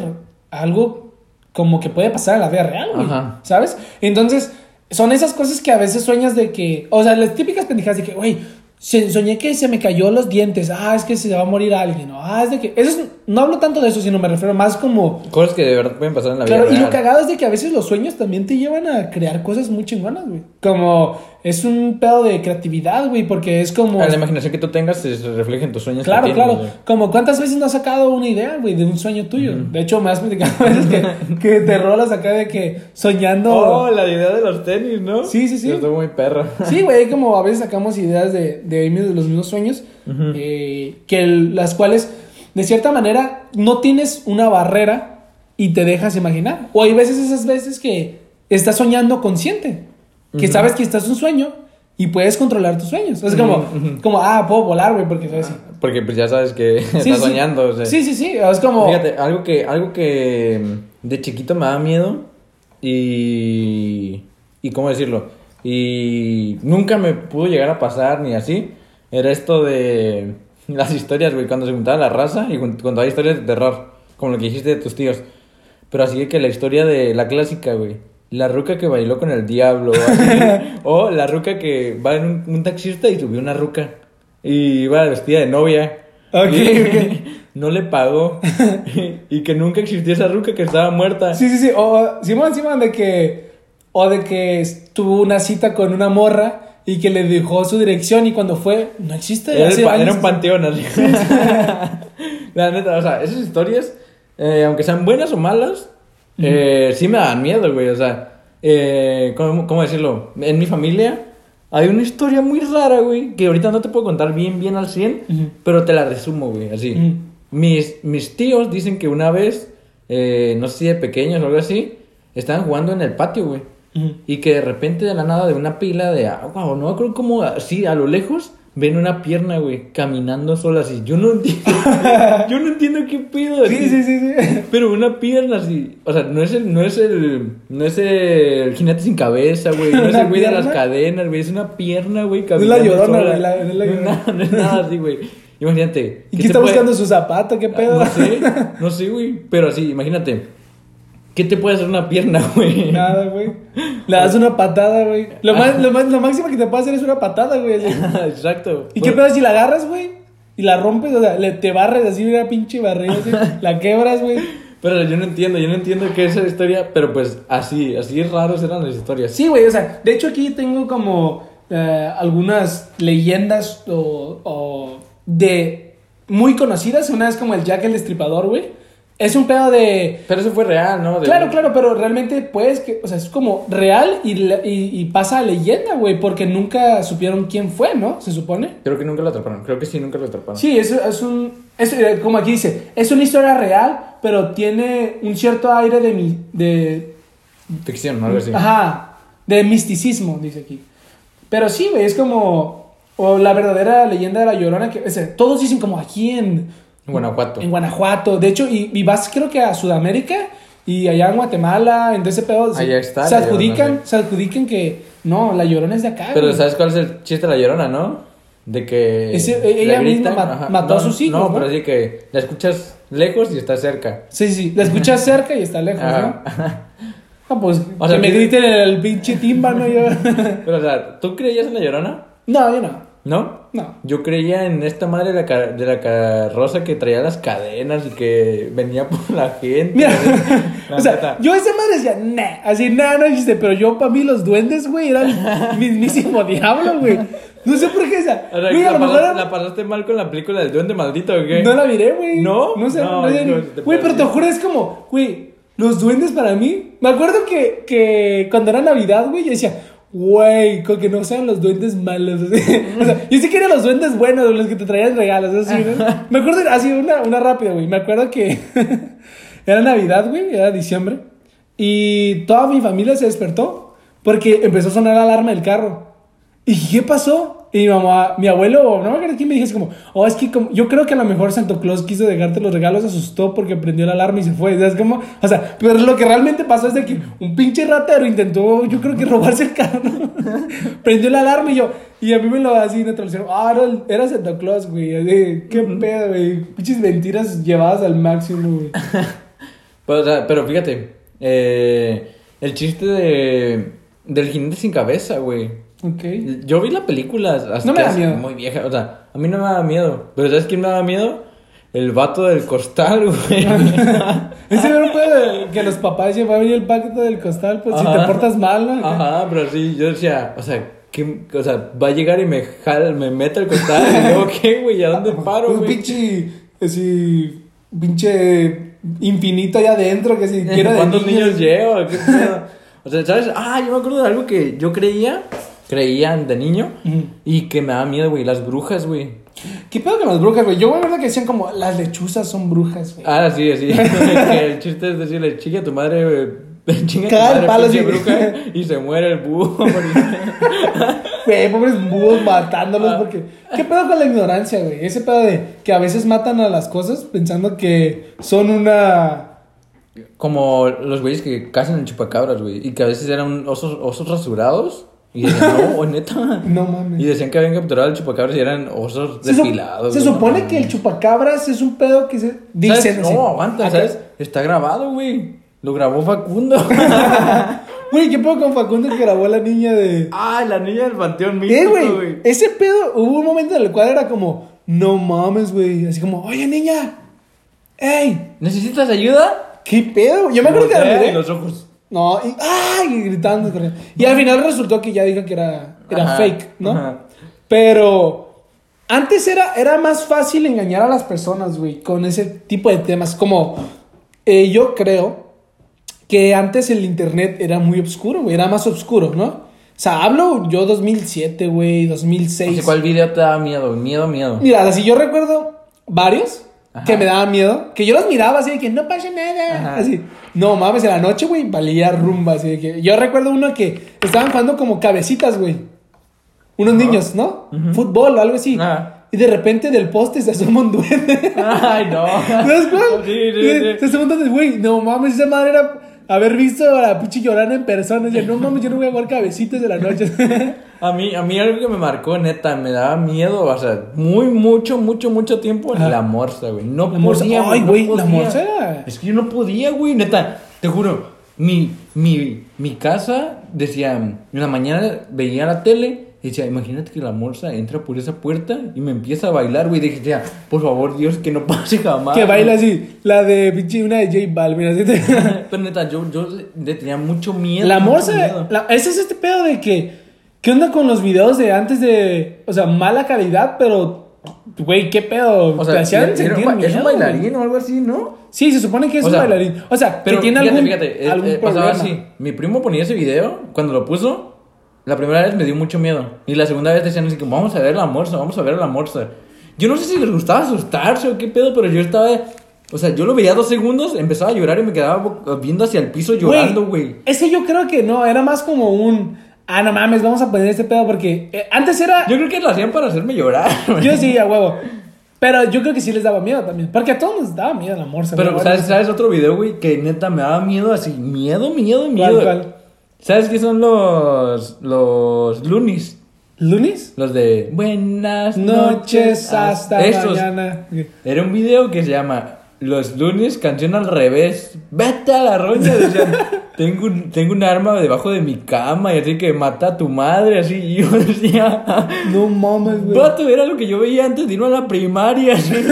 algo como que puede pasar en la vida real, güey. ¿Sabes? Entonces, son esas cosas que a veces sueñas de que, o sea, las típicas pendejadas de que, güey, se- soñé que se me cayó los dientes. Ah, es que se va a morir alguien. ¿no? Ah, es de que. Eso es- no hablo tanto de eso, sino me refiero más como. Cosas que de verdad pueden pasar en la vida Claro, y lo cagado es de que a veces los sueños también te llevan a crear cosas muy chingonas, güey. Como es un pedo de creatividad, güey, porque es como. Ah, La imaginación que tú tengas se refleja en tus sueños. que Claro, tienes, claro. güey. Como cuántas veces no has sacado una idea, güey, de un sueño tuyo. De hecho, me has platicado a veces que, que te rolas acá de que soñando. Oh, la idea de los tenis, ¿no? Sí, sí, sí. Yo estoy muy perro. Sí, güey, como a veces sacamos ideas de, de, de los mismos sueños, eh, que el- las cuales, de cierta manera, no tienes una barrera y te dejas imaginar. O hay veces, esas veces que estás soñando consciente, que sabes que estás un sueño y puedes controlar tus sueños. Es como, como ah, puedo volar, güey, porque sabes. Porque pues ya sabes que Sí, estás sí. soñando. o sea. Sí, sí, sí, es como... Fíjate, algo que, algo que mm, de chiquito me daba miedo y... ¿Y cómo decirlo? Y nunca me pudo llegar a pasar ni así. Era esto de las historias, güey, cuando se juntaba la raza y cuando hay historias de terror, como lo que dijiste de tus tíos. Pero así que la historia de la clásica, güey. La ruca que bailó con el diablo. o así. o la ruca que va en un, un taxista y subió una ruca. Y iba vestida de novia. Ok, Y ok. No le pagó. y que nunca existió esa ruca que estaba muerta. Sí, sí, sí. O, Simón, Simón, de que. O de que tuvo una cita con una morra y que le dejó su dirección y cuando fue. No existe. Era, el años. era un panteón así. La neta, o sea, esas historias, eh, aunque sean buenas o malas, eh, sí me dan miedo, güey. O sea, eh, ¿cómo, cómo decirlo? En mi familia hay una historia muy rara, güey, que ahorita no te puedo contar bien, bien al 100, Ujú. pero te la resumo, güey, así. Mis, mis tíos dicen que una vez, eh, no sé si de pequeños o algo así, estaban jugando en el patio, güey. Y que de repente de la nada de una pila de agua, o no creo como así a lo lejos, ven una pierna, güey, caminando sola así. Yo no entiendo, yo no entiendo qué pedo. Sí, sí, sí, sí. Pero una pierna así, o sea, no es el, no es el, no es el jinete sin cabeza, güey, no es ¿Una el güey de las cadenas, güey, es una pierna, güey, es caminando la llorona, sola. güey, la- es la No es llorona. no es nada así, güey. Imagínate. ¿Y ¿qué está puede- buscando su zapato? ¿Qué pedo? no sé, no sé, güey. Pero así, imagínate. ¿Qué te puede hacer una pierna, güey? Nada, güey. Le das una patada, güey. Lo, más, lo, más, lo máximo que te puede hacer es una patada, güey. Exacto. ¿Y qué pedo si la agarras, güey? Y la rompes, o sea, le, te barres así, una pinche barriga, así. La quebras, güey. Pero yo no entiendo, yo no entiendo qué es esa historia, pero pues así, así raros eran las historias. Sí, güey, o sea, de hecho aquí tengo como eh, algunas leyendas o, o de muy conocidas. Una es como el Jack el Destripador, güey. Es un pedo de... Pero eso fue real, ¿no? De- Claro, claro, pero realmente pues que, o sea, es como real y, y, y pasa a leyenda, güey, porque nunca supieron quién fue, ¿no? Se supone. Creo que nunca lo atraparon, creo que sí, nunca lo atraparon. Sí, es, es un, es, eh, como aquí dice, es una historia real, pero tiene un cierto aire de, mi, de, Ficción, algo así. Ajá, de misticismo, dice aquí. Pero sí, güey, es como. O la verdadera leyenda de la llorona que. o sea, todos dicen como aquí en. En Guanajuato. En Guanajuato. De hecho, y, y vas creo que a Sudamérica y allá en Guatemala, en ese pedo. se- Allá está Se adjudican, Llorona, se adjudican que. No, la llorona es de acá. Pero güey. ¿sabes cuál es el chiste de la llorona, no? De que. Ese- le ella misma mató a sus hijos, No, ¿no? pero sí que la escuchas lejos y está cerca. Sí, sí. La escuchas cerca y está lejos, Ajá. ¿no? Ah, pues O sea, que me griten el pinche tímpano. Yo... Pero, o sea, ¿tú creías en la llorona? no, yo no. ¿No? No. Yo creía en esta madre de la, de la carroza que traía las cadenas y que venía por la gente. Mira, La o sea, neta. yo esa madre decía, nah, así, nada, no existe, pero yo para mí los duendes, güey, eran el mismísimo diablo, güey. No sé por qué esa. O sea, Güey, a ¿la, lo mejor pasaste, era- la pasaste mal con la película del duende maldito qué? no la miré, güey. ¿No? No sé, No, no sé. Güey, pero te juro, es como, güey, los duendes para mí. Me acuerdo que, que cuando era Navidad, güey, yo decía, güey, con que no sean los duendes malos. así. O sea, yo sí quería los duendes buenos, los que te traían regalos, ¿no? Me acuerdo, así, una, una rápida, güey. Me acuerdo que era Navidad, güey, era diciembre. Y toda mi familia se despertó porque empezó a sonar la alarma del carro. ¿Y qué pasó? Y mi mamá, mi abuelo, no me acuerdo quién me dijo, como, oh, es que como- yo creo que a lo mejor Santo Claus quiso dejarte los regalos, asustó porque prendió la alarma y se fue. ¿Sabes cómo? O sea, pero lo que realmente pasó es de que un pinche ratero intentó, yo creo que robarse el carro. prendió la alarma y yo, y a mí me lo así neutralizaron. Ah, era, era Santa Claus, güey. así, Qué pedo, güey. Pinches mentiras llevadas al máximo, güey. Pero, o sea, pero fíjate, eh, el chiste de, del jinete sin cabeza, güey. Ok. Yo vi la película hasta No me da hace- miedo. muy vieja, o sea, a mí no me da miedo. Pero ¿sabes quién me da miedo? El vato del costal, güey. Ese grupo de que los papás venir el pacto del costal, pues si te portas mal, ¿no? Ajá, pero sí, yo decía, o sea, ¿qué, o sea, va a llegar y me jala, me mete al costal y luego qué, güey, ¿a dónde paro, Un güey? pinche, así, pinche infinito allá adentro, que si quiero de ¿Cuántos niños niños. llevo? ¿Qué pedo? O sea, ¿sabes? Ah, yo me acuerdo de algo que yo creía, creían de niño, y que me daba miedo, güey, las brujas, güey. ¿Qué pedo con las brujas, güey? Yo me acuerdo que decían como, las lechuzas son brujas, güey. Ah, sí, sí. el chiste es decirle, chinga a tu madre, güey, chinga tu madre, sí. bruja, y se muere el búho. Güey, pobres búhos matándolos porque... ¿Qué pedo con la ignorancia, güey? Ese pedo de que a veces matan a las cosas pensando que son una... Como los güeyes que cazan en chupacabras, güey, y que a veces eran osos, osos rasurados, y decían, no, neta. No mames. Y decían que habían capturado al chupacabras y eran osos Se, su- depilados. se supone mames. que el chupacabras es un pedo que se... Dicen. No, aguanta, Acá- ¿sabes? Está grabado, güey. Lo grabó Facundo. Güey, ¿qué pedo con Facundo que grabó a la niña de... ah, la niña del panteón Eh, místico, güey, ese pedo, hubo un momento en el cual era como, no mames, güey, así como, oye, niña, ey, ¿Necesitas ayuda? ¿qué pedo? Yo me acuerdo que la miré. los ojos. No, y, ¡ay! y gritando. Y al final resultó que ya dijo que era, era Ajá, fake, ¿no? ajá. Pero antes era, era más fácil engañar a las personas, güey, con ese tipo de temas. Como, eh, yo creo que antes el internet era muy oscuro, güey, era más oscuro, ¿no? O sea, hablo yo 2007, güey, 2006. O sea, ¿Cuál video te da miedo? Miedo, miedo. Mira, así yo recuerdo varios Ajá. que me daban miedo, que yo los miraba así de que no pasa nada, Ajá. así. No mames, en la noche, güey, valía rumba, así de que yo recuerdo uno que estaban jugando como cabecitas, güey. Unos niños, ¿no? Fútbol o algo así. Y de repente del poste se asoma un duende. Ay, no. ¿Sabes cuál? Sí, sí, Se sí. asoma un duende, güey, no mames, esa madre era haber visto a la pinche llorando en persona. Y yo, no mames, yo no voy a jugar cabecitas de la noche. A mí, a mí algo que me marcó, neta, me daba miedo, o sea, muy, mucho, mucho, mucho tiempo Ajá. la morsa, güey. No La morsa. podía, Ay, no güey, la morsa Es que yo no podía, güey, neta, te juro. Mi, mi, mi casa decía, en la mañana veía la tele y decía, imagínate que la morsa entra por esa puerta y me empieza a bailar, güey. Dije, ya, por favor, Dios, que no pase jamás. que baila güey". así, la de pinche, una de J Balvin, así. te- Pero neta, yo, yo le tenía mucho miedo. La morsa, la- ese es este pedo de que, ¿qué onda con los videos de antes de, o sea, mala calidad, pero, güey, qué pedo, O te sea, hacían era ba- es un güey. bailarín o algo así, ¿no? Sí, se supone que es O un bailarín, o sea, Pero que tiene fíjate, algún, fíjate, eh, algún eh, pasaba problema. así. Mi primo ponía ese video, cuando lo puso, la primera vez me dio mucho miedo. Y la segunda vez decían así como, vamos a ver la morsa, vamos a ver la morsa. Yo no sé si les gustaba asustarse o qué pedo, pero yo estaba... O sea, yo lo veía dos segundos, empezaba a llorar y me quedaba viendo hacia el piso llorando, güey. Ese yo creo que no, era más como un, ah, no mames, vamos a poner este pedo porque eh, antes era, Yo creo que lo hacían para hacerme llorar, güey. yo sí, a huevo. Pero yo creo que sí les daba miedo también. Porque a todos nos daba miedo la morsa. Pero. ¿sabes, ¿sabes otro video, güey? Que neta me daba miedo así. Miedo, miedo, miedo. cuál? ¿Sabes qué son los... los loonies? ¿Lunis? Los de... Buenas Noches hasta Estos. mañana. Era un video que se llama Los lunes, canción al revés. Vete a la roña. Decían, tengo un, tengo un arma debajo de mi cama y así que mata a tu madre. Así y yo decía, No mames, güey. Vato, era lo que yo veía antes de irme a la primaria. así.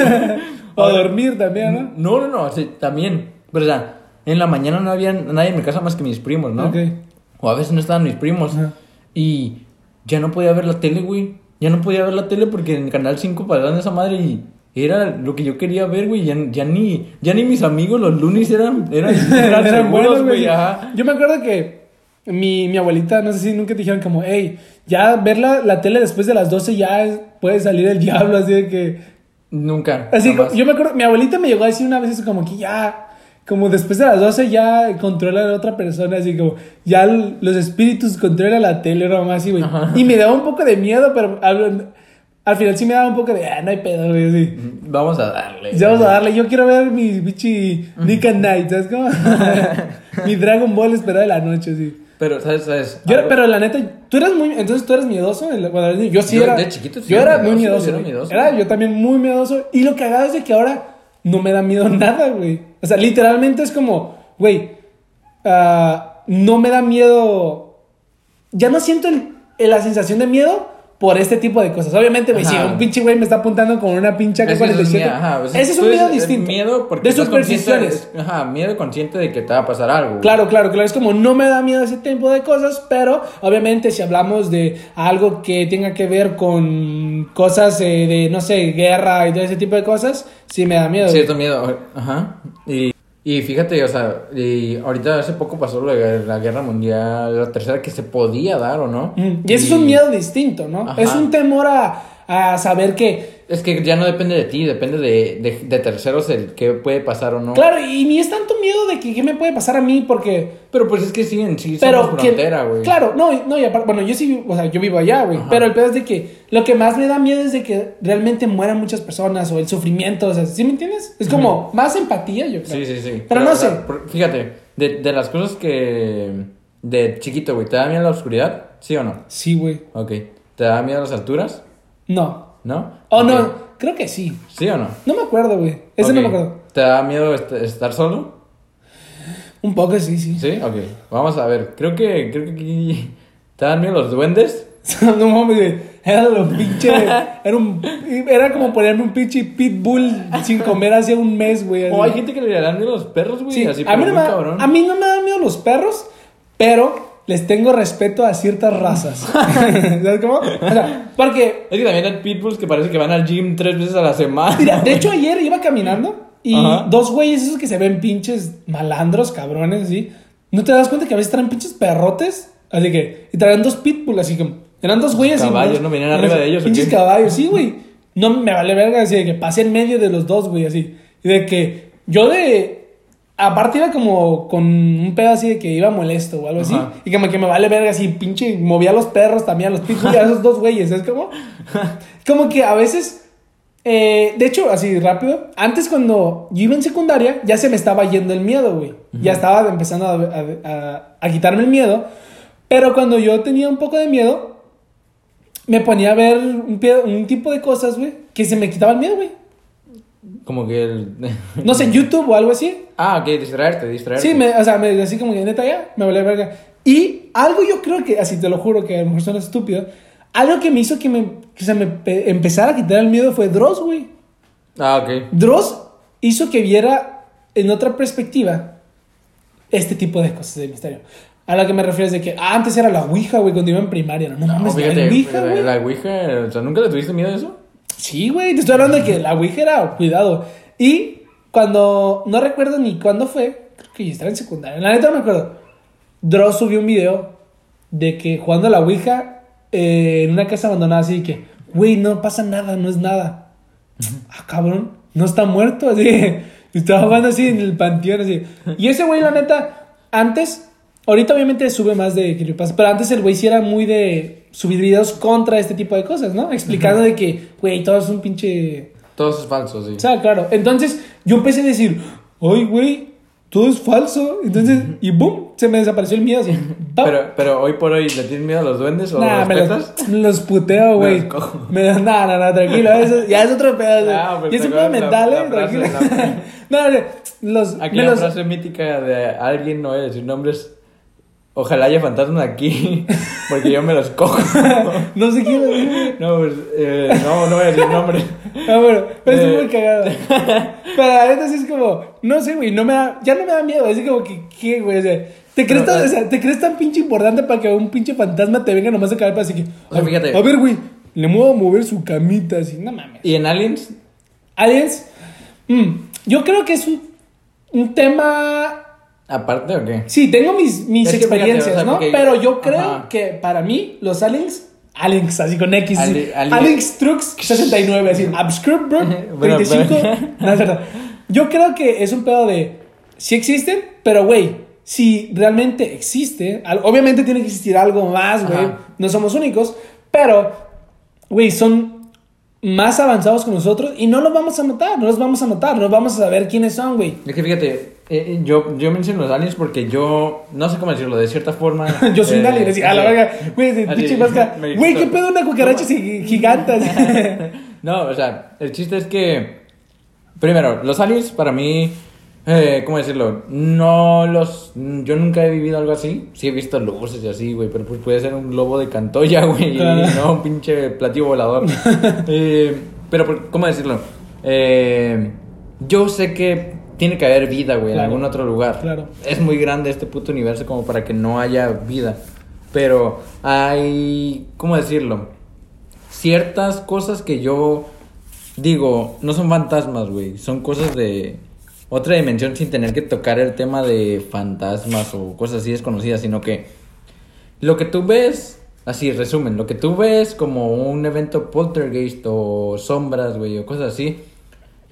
O a dormir también, ¿no? No, no, no, también. Pero o sea, en la mañana no había nadie en mi casa más que mis primos, ¿no? Ok. O a veces no estaban mis primos. Ajá. Y ya no podía ver la tele, güey. Ya no podía ver la tele porque en Canal 5 pasaban esa madre y era lo que yo quería ver, güey. Ya, ya ni, ya ni mis amigos, los lunes, eran, eran, eran, Eran seguros, buenos, güey. Ajá. Yo me acuerdo que mi, mi abuelita, no sé si nunca te dijeron como, hey, ya ver la, la tele después de las 12 ya es- puede salir el diablo, así de que... Nunca. Así, jamás. yo me acuerdo, mi abuelita me llegó a decir una vez eso como que ya, como después de las 12 ya controla a otra persona, así como ya los espíritus controlan la tele, o más güey. Ajá. Y me daba un poco de miedo, pero al, al final sí me daba un poco de, ah, no hay pedo, güey, así. Vamos a darle. Ya vamos a darle, yo quiero ver mi bichi Nick and Night, ¿sabes cómo? mi Dragon Ball esperado de la noche, sí. Pero, ¿sabes? ¿Sabes? Yo, pero la neta, tú eras muy, entonces tú eres miedoso. la-? Yo sí Yo era. de chiquito sí yo era era muy miedoso, era miedoso. Era yo también muy miedoso. Y lo cagado es de que ahora no me da miedo nada, güey. O sea, literalmente es como, güey, ah, no me da miedo. Ya no siento el, la sensación de miedo por este tipo de cosas. Obviamente, güey, si un pinche güey me está apuntando con una pinche Es que eso es AK-47. miedo, ajá, o sea, ese es un miedo distinto. Miedo porque de supersticiones. Ajá, miedo consciente de que te va a pasar algo. Claro, claro, claro. Es como no me da miedo ese tipo de cosas, pero obviamente si hablamos de algo que tenga que ver con cosas eh, de, no sé, guerra y todo ese tipo de cosas, sí me da miedo. Cierto miedo, ajá. Y, y fíjate, o sea, y ahorita hace poco pasó de la guerra mundial, la tercera que se podía dar o no. Mm, Y eso es un miedo distinto, ¿no? Ajá. Es un temor a, a saber que Es que ya no depende de ti, depende de, de, de terceros el qué puede pasar o no. Claro, y ni es tanto miedo de que qué me puede pasar a mí, porque. Pero pues es que sí, en sí Pero somos que- frontera, güey. Claro, no, no, y aparte, bueno, yo sí, o sea, yo vivo allá, güey. Pero el pedo es de que lo que más me da miedo es de que realmente mueran muchas personas o el sufrimiento, o sea, ¿sí me entiendes? Es como más empatía, yo creo. Sí, sí, sí. Pero no o sea, sé. fíjate, de, de las cosas que... De chiquito, güey, ¿te da miedo la oscuridad? ¿Sí o no? Sí, güey. Ok. ¿Te da miedo las alturas? No. ¿No? Oh, Ok. no, creo que sí. ¿Sí o no? No me acuerdo, güey. Ese no Ok. me acuerdo. ¿Te da miedo est- estar solo? Un poco sí, sí. Sí, ok. Vamos a ver. Creo que, creo que aquí. ¿Te dan miedo los duendes? no mames, güey. Era lo pinche. Era, un, era como ponerme un pinche pitbull sin comer hace un mes, güey. O hay gente que le dan miedo a los perros, güey. Sí, así, a, mí no me, cabrón. a mí no me dan miedo los perros, pero les tengo respeto a ciertas razas. ¿Sabes cómo? O sea, porque, Es que también hay pitbulls que parece que van al gym tres veces a la semana. mira, de hecho ayer iba caminando y Ajá. dos güeyes esos que se ven pinches malandros, cabrones, así. ¿No te das cuenta que a veces traen pinches perrotes? Así que, y traían dos pitbulls, así como, eran dos güeyes. Caballos, ¿no? ¿Venían arriba de ellos Pinches caballos, sí, güey. No me vale verga, así de que pasé en medio de los dos, güey, así. Y de que yo de. Aparte iba como con un pedo así de que iba molesto o algo así. Ajá. Y como que me vale verga así, pinche. Movía a los perros también, a los pitbulls y a esos dos güeyes, ¿sabes cómo? Como que a veces. eh, de hecho, así rápido. Antes, cuando yo iba en secundaria, ya se me estaba yendo el miedo, güey. Ya estaba empezando a, a- a- a quitarme el miedo. Pero cuando yo tenía un poco de miedo, me ponía a ver un, un tipo de cosas, güey, que se me quitaba el miedo, güey. Como que el. No sé, YouTube o algo así. ah, ok, distraerte, distraerte. Sí, me, o sea, me, así como que neta ya, me vale verga. Y algo yo creo que, así te lo juro que a lo mejor suena estúpido, algo que me hizo que, me, que se me pe- empezara a quitar el miedo fue Dross, güey. Ah, ok. Dross hizo que viera en otra perspectiva este tipo de cosas de misterio. A lo que me refiero es de que ah, antes era la Ouija, güey, cuando iba en primaria. No, no No, mames, la Ouija, la, güey. la Ouija, o sea, ¿nunca le tuviste miedo a eso? Sí, güey, te estoy hablando de que la Ouija era cuidado. Y cuando, no recuerdo ni cuándo fue, creo que yo estaba en secundaria, la neta no me acuerdo. Dross subió un video de que jugando a la Ouija eh, en una casa abandonada, así que, güey, no pasa nada, no es nada. Ah, cabrón, no está muerto, así. Estaba jugando así en el panteón, así. Y ese güey, la neta, antes, ahorita obviamente sube más de que le pasa, pero antes el güey sí era muy de subir videos contra este tipo de cosas, ¿no? Explicando de que, güey, todo es un pinche. Todo es falso, sí. O sea, claro. Entonces yo empecé a decir, ay, güey, todo es falso. Entonces, y boom, se me desapareció el miedo así. Pero, pero hoy por hoy, ¿le tienes miedo a los duendes o Nah, me los, me los puteo, güey. los cojo. Me das, nah, nah, nah, tranquilo. Eso, ya es otro pedo. güey. Ah, pues ya es un pedo la- mental, la eh. Tranquilo. la- no, no, los. me Aquella los- frase mítica de alguien, no voy a decir nombres. Ojalá haya fantasmas aquí, porque yo me los cojo. no sé quién. No, pues, eh, no, no voy a decir nombres. Ah, bueno, pero es Eh. muy cagado. Pero la neta sí es como, no sé, güey, no me da, ya no me da miedo, así como que, ¿qué, güey? O sea, ¿te crees, No, tan, no. o sea, ¿te crees tan pinche importante para que un pinche fantasma te venga nomás a caer para así que, O sea, fíjate. A ver, güey, le muevo a mover su camita, así, no mames. ¿Y en Aliens? Aliens, mm, yo creo que es un, un tema ¿Aparte o qué? Sí, tengo mis, mis que experiencias, o sea, ¿no? Pero yo creo Ajá. que para mí, los aliens, aliens, así con X, Ali- ali- aliens Trux 69, así, Abscript, bro, Bueno, 25. pero- No, es verdad. Yo creo que es un pedo de, sí existen, pero güey, si realmente existe, obviamente tiene que existir algo más, güey, no somos únicos, pero, güey, son más avanzados que nosotros y no los vamos a notar, no los vamos a notar, no vamos a saber quiénes son, güey. Es que fíjate, eh, eh, yo, yo menciono los aliens porque yo, no sé cómo decirlo, de cierta forma... Yo soy un eh, alien, así, a la verga, güey, pinche Güey, ¿qué pedo una cucaracha gi- gigante? así? No, o sea, el chiste es que. Primero, los aliens para mí Eh, ¿Cómo decirlo? No los... Yo nunca he vivido algo así. Sí he visto luces y así, güey. Pero pues puede ser un globo de Cantoya, güey. Claro. No un pinche platillo volador. Eh, pero, ¿cómo decirlo? Eh, yo sé que tiene que haber vida, güey, en algún otro lugar. Claro. Es muy grande este puto universo como para que no haya vida. Pero hay... ¿Cómo decirlo? Ciertas cosas que yo digo, no son fantasmas, güey. Son cosas de otra dimensión sin tener que tocar el tema de fantasmas o cosas así desconocidas, sino que lo que tú ves, así resumen, lo que tú ves como un evento poltergeist o sombras, güey, o cosas así,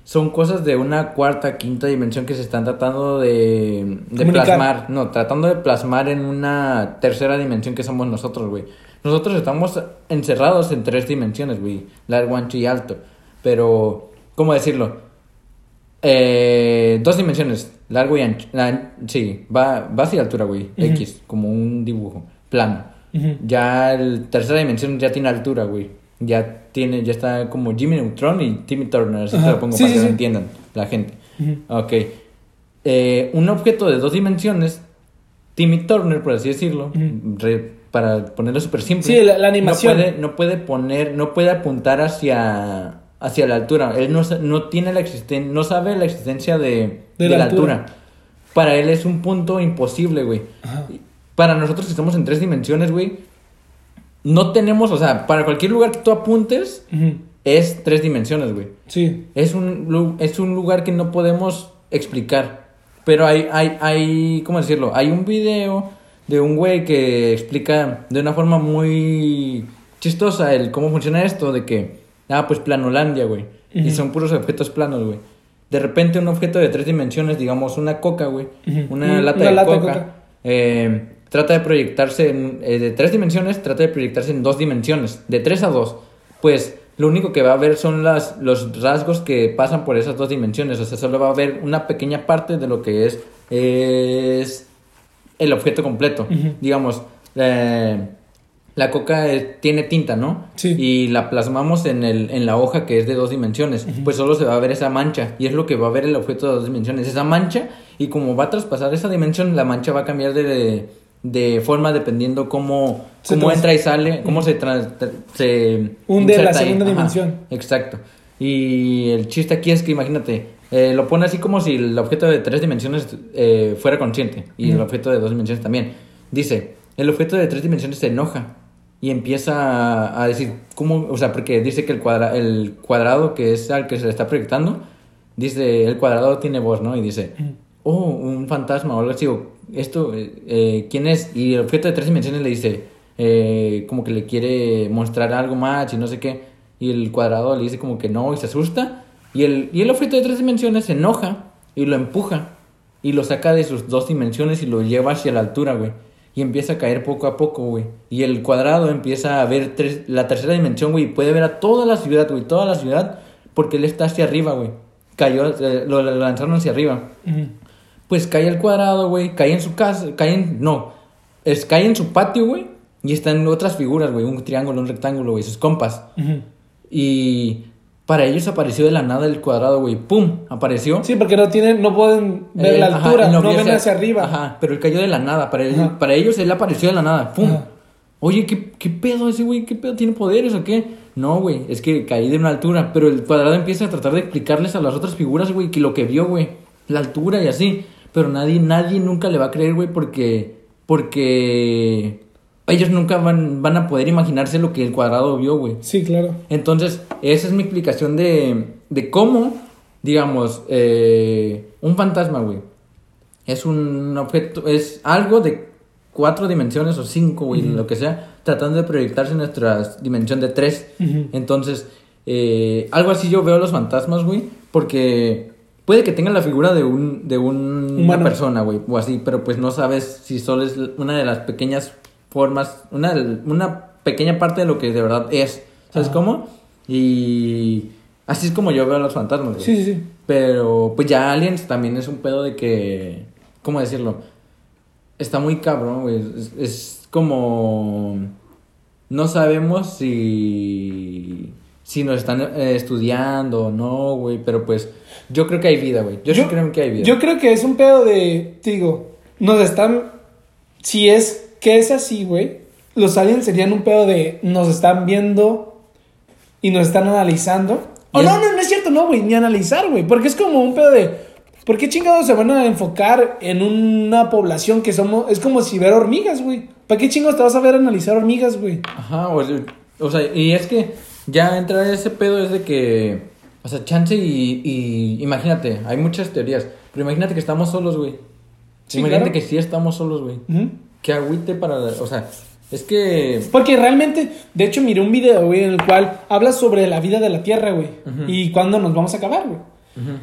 son cosas de una cuarta, quinta dimensión que se están tratando de, plasmar, no, tratando de plasmar en una tercera dimensión que somos nosotros, güey. Nosotros estamos encerrados en tres dimensiones, güey, largo, ancho y alto, pero, ¿cómo decirlo? Eh, dos dimensiones, largo y ancho. la- sí, va, va hacia altura, güey. X, como un dibujo, plano. Ya el tercera dimensión ya tiene altura, güey. Ya tiene, ya está como Jimmy Neutron y Timmy Turner, así te lo pongo Sí, para sí, que lo sí. entiendan la gente. Ok. Eh, un objeto de dos dimensiones, Timmy Turner, por así decirlo, re- para ponerlo súper simple. Sí, la- la animación. No puede, no puede poner, no puede apuntar hacia, hacia la altura. Él no, no tiene la existen no sabe la existencia de, de la, altura. Para él es un punto imposible, güey. Ajá. Para nosotros que estamos en tres dimensiones, güey, no tenemos, o sea, para cualquier lugar que tú apuntes, es tres dimensiones, güey. Sí. Es un, es un lugar que no podemos explicar. Pero hay, hay, hay, ¿cómo decirlo? Hay un video de un güey que explica de una forma muy chistosa el cómo funciona esto, de que, ah, pues planolandia, güey. Y son puros objetos planos, güey. De repente un objeto de tres dimensiones, digamos una coca, güey. Una Un- lata, una de, lata de coca, eh, trata de proyectarse en, eh, de tres dimensiones, trata de proyectarse en dos dimensiones, de tres a dos. Pues lo único que va a ver son las, los rasgos que pasan por esas dos dimensiones. O sea, solo va a ver una pequeña parte de lo que es, es el objeto completo. Digamos, eh, la coca eh, tiene tinta, ¿no? Sí. Y la plasmamos en, el, en la hoja que es de dos dimensiones. Pues solo se va a ver esa mancha. Y es lo que va a ver el objeto de dos dimensiones. Esa mancha. Y como va a traspasar esa dimensión, la mancha va a cambiar de, de forma dependiendo cómo, cómo entra y sale, cómo se, se Hunde la ahí. segunda Ajá, dimensión. Exacto. Y el chiste aquí es que imagínate, eh, lo pone así como si el objeto de tres dimensiones eh, fuera consciente y el objeto de dos dimensiones también. Dice, el objeto de tres dimensiones se enoja y empieza a, a decir, ¿cómo? O sea, porque dice que el, cuadra, el cuadrado que es al que se le está proyectando, dice, el cuadrado tiene voz, ¿no? Y dice, oh, un fantasma o algo así, o esto, eh, eh, ¿quién es? Y el objeto de tres dimensiones le dice, eh, como que le quiere mostrar algo más y no sé qué. Y el cuadrado le dice como que no y se asusta. Y el, y el objeto de tres dimensiones se enoja y lo empuja. Y lo saca de sus dos dimensiones y lo lleva hacia la altura, güey. Y empieza a caer poco a poco, güey. Y el cuadrado empieza a ver tres, la tercera dimensión, güey. Y puede ver a toda la ciudad, güey. Toda la ciudad. Porque él está hacia arriba, güey. Cayó, eh, lo, lo lanzaron hacia arriba. Pues cae el cuadrado, güey. Cae en su casa. Cae en. No. Es, cae en su patio, güey. Y están otras figuras, güey. Un triángulo, un rectángulo, güey. Sus compas. Y para ellos apareció de la nada el cuadrado, güey. ¡Pum! Apareció. Sí, porque no tienen, no pueden ver Eh, la ajá, altura, no, ven hacia arriba. Ajá, pero él cayó de la nada. Para, Ajá. para ellos él apareció de la nada. ¡Pum! Ajá. Oye, ¿qué, ¿qué pedo ese güey? ¿Qué pedo? ¿Tiene poderes o qué? No, güey, es que caí de una altura. Pero el cuadrado empieza a tratar de explicarles a las otras figuras, güey, que lo que vio, güey. La altura y así. Pero nadie, nadie nunca le va a creer, güey, porque. Porque. Ellos nunca van, van a poder imaginarse lo que el cuadrado vio, güey. Sí, claro. Entonces, esa es mi explicación de, de cómo, digamos, eh, un fantasma, güey. Es un objeto, es algo de cuatro dimensiones o cinco, güey, lo que sea, tratando de proyectarse en nuestra dimensión de tres. Entonces, eh, algo así yo veo los fantasmas, güey, porque puede que tengan la figura de un de un- una persona, güey, o así, pero pues no sabes si solo es una de las pequeñas formas, una, una pequeña parte de lo que de verdad es. ¿Sabes Ajá. cómo? Y así es como yo veo a los fantasmas, güey. Sí, sí, sí. Pero pues ya Aliens también es un pedo de que, ¿cómo decirlo? Está muy cabrón, güey. Es, es como... No sabemos si... Si nos están eh, estudiando o no, güey. Pero pues Yo creo que hay vida, güey. Yo, sí creo que hay vida. Yo creo que es un pedo de, te digo, nos están, si es que es así, güey, los aliens serían un pedo de, nos están viendo y nos están analizando. O Y no, no, no es cierto, no, güey, ni analizar, güey, porque es como un pedo de, ¿por qué chingados se van a enfocar en una población que somos, es como si ver hormigas, güey? ¿Para qué chingados te vas a ver analizar hormigas, güey? Ajá, o, o sea, y es que ya entrar en ese pedo es de que, o sea, chance y, y imagínate, hay muchas teorías, pero imagínate que estamos solos, güey. Sí, imagínate claro. que sí estamos solos, güey. Que agüite para, o sea, es que... Porque realmente, de hecho, miré un video, güey, en el cual habla sobre la vida de la Tierra, güey. Y cuándo nos vamos a acabar, güey.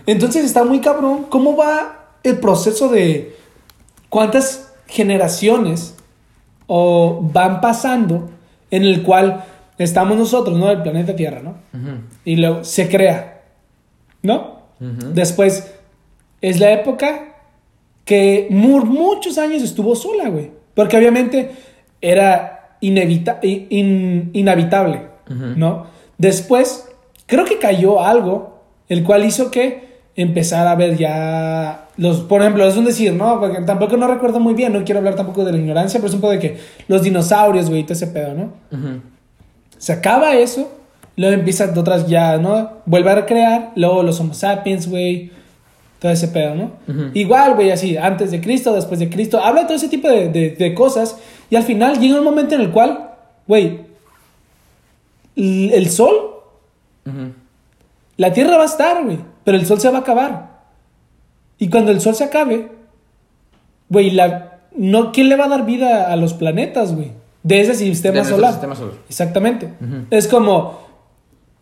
Entonces está muy cabrón cómo va el proceso de cuántas generaciones o van pasando en el cual estamos nosotros, ¿no? El planeta Tierra, ¿no? Y luego se crea, ¿no? Después es la época que muchos años estuvo sola, güey. Porque obviamente era inevita in- inhabitable, Ujú. ¿no? Después creo que cayó algo, el cual hizo que empezara a ver ya los, por ejemplo, es un decir, ¿no? Porque tampoco no recuerdo muy bien, no quiero hablar tampoco de la ignorancia, pero es un poco de que los dinosaurios, güey, todo ese pedo, ¿no? Ujú. Se acaba eso, luego empiezan otras ya, ¿no? Vuelve a recrear, luego los Homo sapiens, güey, todo ese pedo, ¿no? Igual, güey, así, antes de Cristo, después de Cristo, habla de todo ese tipo de, de- de cosas y al final llega un momento en el cual, güey, el sol, la Tierra va a estar, güey, pero el sol se va a acabar. Y cuando el sol se acabe, güey, la, no, ¿quién le va a dar vida a los planetas, güey? De ese sistema De solar. sistema solar. Exactamente. Es como.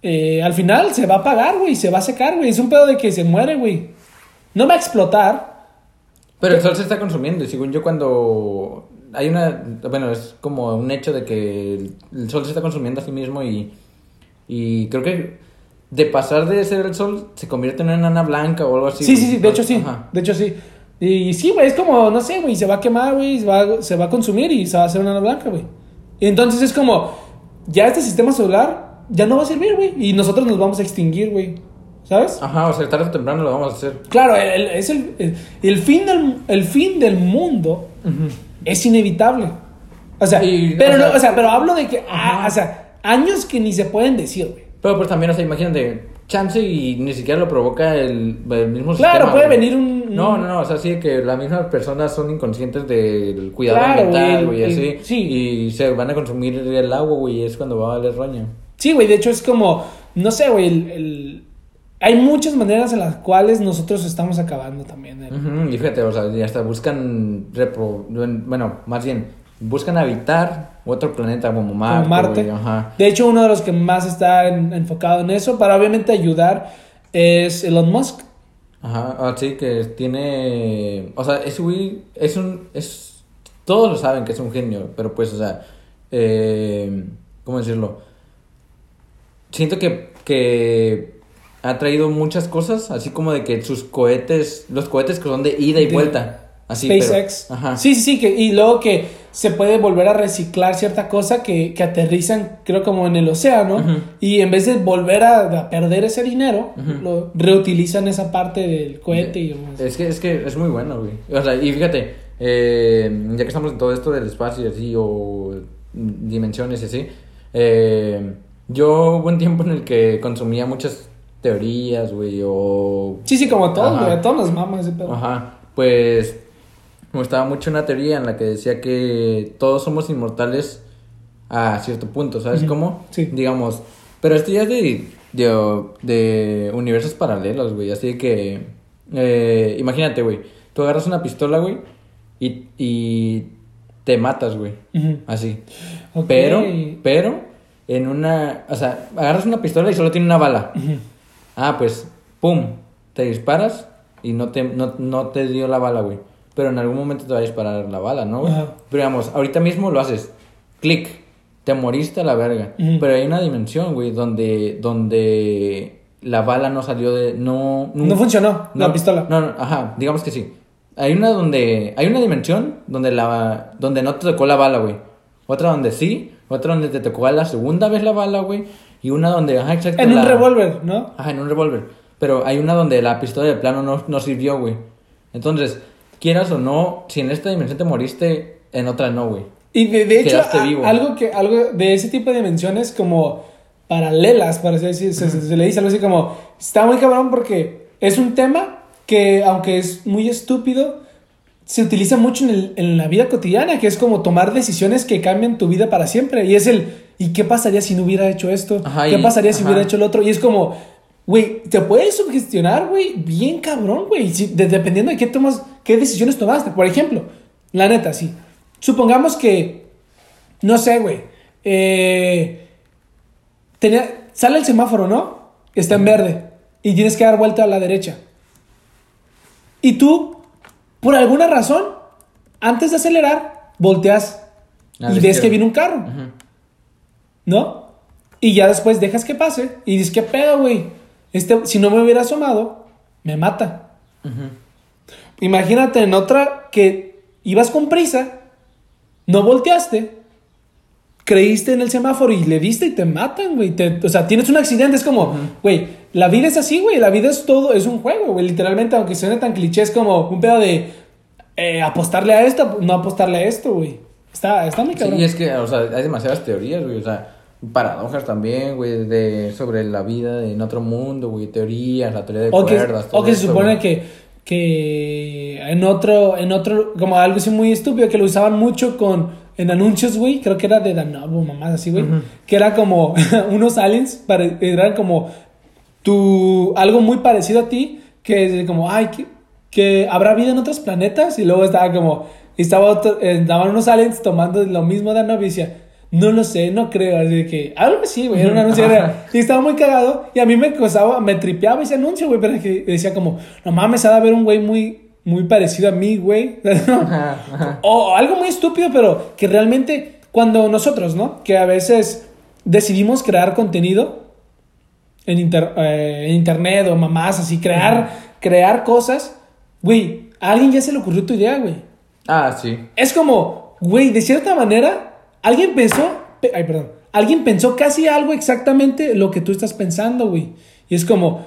eh, al final se va a apagar, güey. Se va a secar, güey. Es un pedo de que se muere, güey. No va a explotar. Pero el sol se está consumiendo y según yo cuando hay una, bueno, es como un hecho de que el, sol se está consumiendo a sí mismo y, y creo que de pasar de ser el sol se convierte en una enana blanca o algo así. Sí, sí, sí. De hecho, sí. Ajá. De hecho, sí. Y sí, güey. Es como, no sé, güey. Se va a quemar, güey. Se va, se va a consumir y se va a hacer una blanca, güey. Y entonces es como. Ya este sistema solar ya no va a servir, güey. Y nosotros nos vamos a extinguir, güey. ¿Sabes? Ajá, o sea, tarde o temprano lo vamos a hacer. Claro, el- el- es el, el, el fin del, el fin del mundo es inevitable. O sea, Y, pero, o no- sea- o sea, pero hablo de que, ah, o sea, años que ni se pueden decir, güey. Pero pues también, o sea, imagínate, chance y ni siquiera lo provoca el, el mismo Claro, sistema, puede güey. venir un- No, no, no, o sea, sí que las mismas personas son inconscientes del cuidado Claro, ambiental, güey, así. sí. Y se van a consumir el agua, güey, y es cuando va a valer roña. Sí, güey, de hecho es como, no sé, güey, el- hay muchas maneras en las cuales nosotros estamos acabando también. el- Y fíjate, o sea, y hasta buscan, repro- bueno, más bien, buscan habitar otro planeta como Marte. como Marte. güey, ajá. De hecho, uno de los que más está en- enfocado en eso, para obviamente ayudar, es Elon Musk. Ajá, así que tiene, o sea, ese güey es un, es, todos lo saben que es un genio, pero pues, o sea, eh, ¿cómo decirlo? Siento que, que ha traído muchas cosas, así como de que sus cohetes, los cohetes que son de ida y De vuelta, así, pero- SpaceX. ajá. Sí, sí, sí, que, y luego que se puede volver a reciclar cierta cosa que, que aterrizan, creo, como en el océano, Ujú. y en vez de volver a, a perder ese dinero, Ujú. lo reutilizan esa parte del cohete y demás. Es que, es que es muy bueno, güey. O sea, y fíjate, eh, ya que estamos en todo esto del espacio y así, o dimensiones y así, eh, yo hubo un tiempo en el que consumía muchas teorías, güey, o... Sí, sí, como todos, Ajá. güey, a todos nos maman ese pedo. Ajá, pues me gustaba mucho una teoría en la que decía que todos somos inmortales a cierto punto, ¿sabes cómo? sí. Digamos, pero esto ya es de, de, de universos paralelos, güey, así que, eh, imagínate, güey, tú agarras una pistola, güey, y, y te matas, güey, Ujú. así. Ok. Pero, pero, en una, o sea, agarras una pistola y solo tiene una bala. Ujú. Ah, pues, pum, te disparas y no te, no, no te dio la bala, güey. Pero en algún momento te va a disparar la bala, ¿no, güey? Ajá. Pero digamos, ahorita mismo lo haces. Clic. Te moriste a la verga. Pero hay una dimensión, güey, donde, donde la bala no salió de... No, No funcionó la pistola. No, no, ajá, digamos que sí. Hay una donde... Hay una dimensión donde la... Donde no te tocó la bala, güey. Otra donde sí. Otra donde te tocó la segunda vez la bala, güey. Y una donde... Ajá, exacto. En un revólver, ¿no? Ajá, en un revólver. pero hay una donde la pistola de plano no, no sirvió, güey. Entonces, quieras o no, si en esta dimensión te moriste, en otra no, güey. Y de, de hecho, a- algo que algo de ese tipo de dimensiones como paralelas, para decir, se, se- se le dice algo así como está muy cabrón porque es un tema que aunque es muy estúpido se utiliza mucho en, el- en la vida cotidiana, que es como tomar decisiones que cambian tu vida para siempre y es el ¿y qué pasaría si no hubiera hecho esto? Ajá, ¿Qué y- pasaría si ajá. hubiera hecho el otro? Y es como Güey, te puedes sugestionar, güey, bien cabrón, güey, si- de- dependiendo de qué tomas, qué decisiones tomaste. Por ejemplo, la neta, sí. Supongamos que, no sé, güey, eh, tenía, sale el semáforo, ¿no? Está en verde y tienes que dar vuelta a la derecha. Y tú, por alguna razón, antes de acelerar, volteas A y ves izquierda. que viene un carro, Ujú. ¿No? Y ya después dejas que pase y dices, ¿qué pedo, güey? Este, si no me hubiera asomado, me mata. Imagínate en otra que ibas con prisa, no volteaste, creíste en el semáforo y le diste y te matan, güey. O sea, tienes un accidente, es como, güey, la vida es así, güey. La vida es todo, es un juego, güey. Literalmente, aunque suene tan cliché, es como un pedo de eh, apostarle a esto, no apostarle a esto, güey. Está, está muy cabrón. Sí, es que, o sea, hay demasiadas teorías, güey, o sea, paradojas también, güey, de, sobre la vida en otro mundo, güey, teorías, la teoría de O que, cuerdas, o todo que se supone güey. que, que en otro, en otro, como algo así muy estúpido, que lo usaban mucho con, en anuncios, güey, creo que era de Danabo, mamás así, güey, que era como unos aliens, pare- eran como tu, algo muy parecido a ti, que es como, ay, que, que habrá vida en otros planetas, y luego estaba como, estaba otro- eh, estaban unos aliens tomando lo mismo de y decía, no lo sé, no creo, así de que, algo así, güey, era un anuncio, era- y estaba muy cagado, y a mí me costaba, me tripeaba ese anuncio, güey, pero que decía como, no mames, ha de haber un güey muy, muy parecido a mí, güey, Ajá, ajá. o algo muy estúpido, pero que realmente cuando nosotros, ¿no? Que a veces decidimos crear contenido en, inter- eh, en internet o mamás, así, crear, crear cosas, güey, a alguien ya se le ocurrió tu idea, güey. Ah, sí. Es como, güey, de cierta manera, alguien pensó, pe- ay, perdón, alguien pensó casi algo exactamente lo que tú estás pensando, güey. Y es como,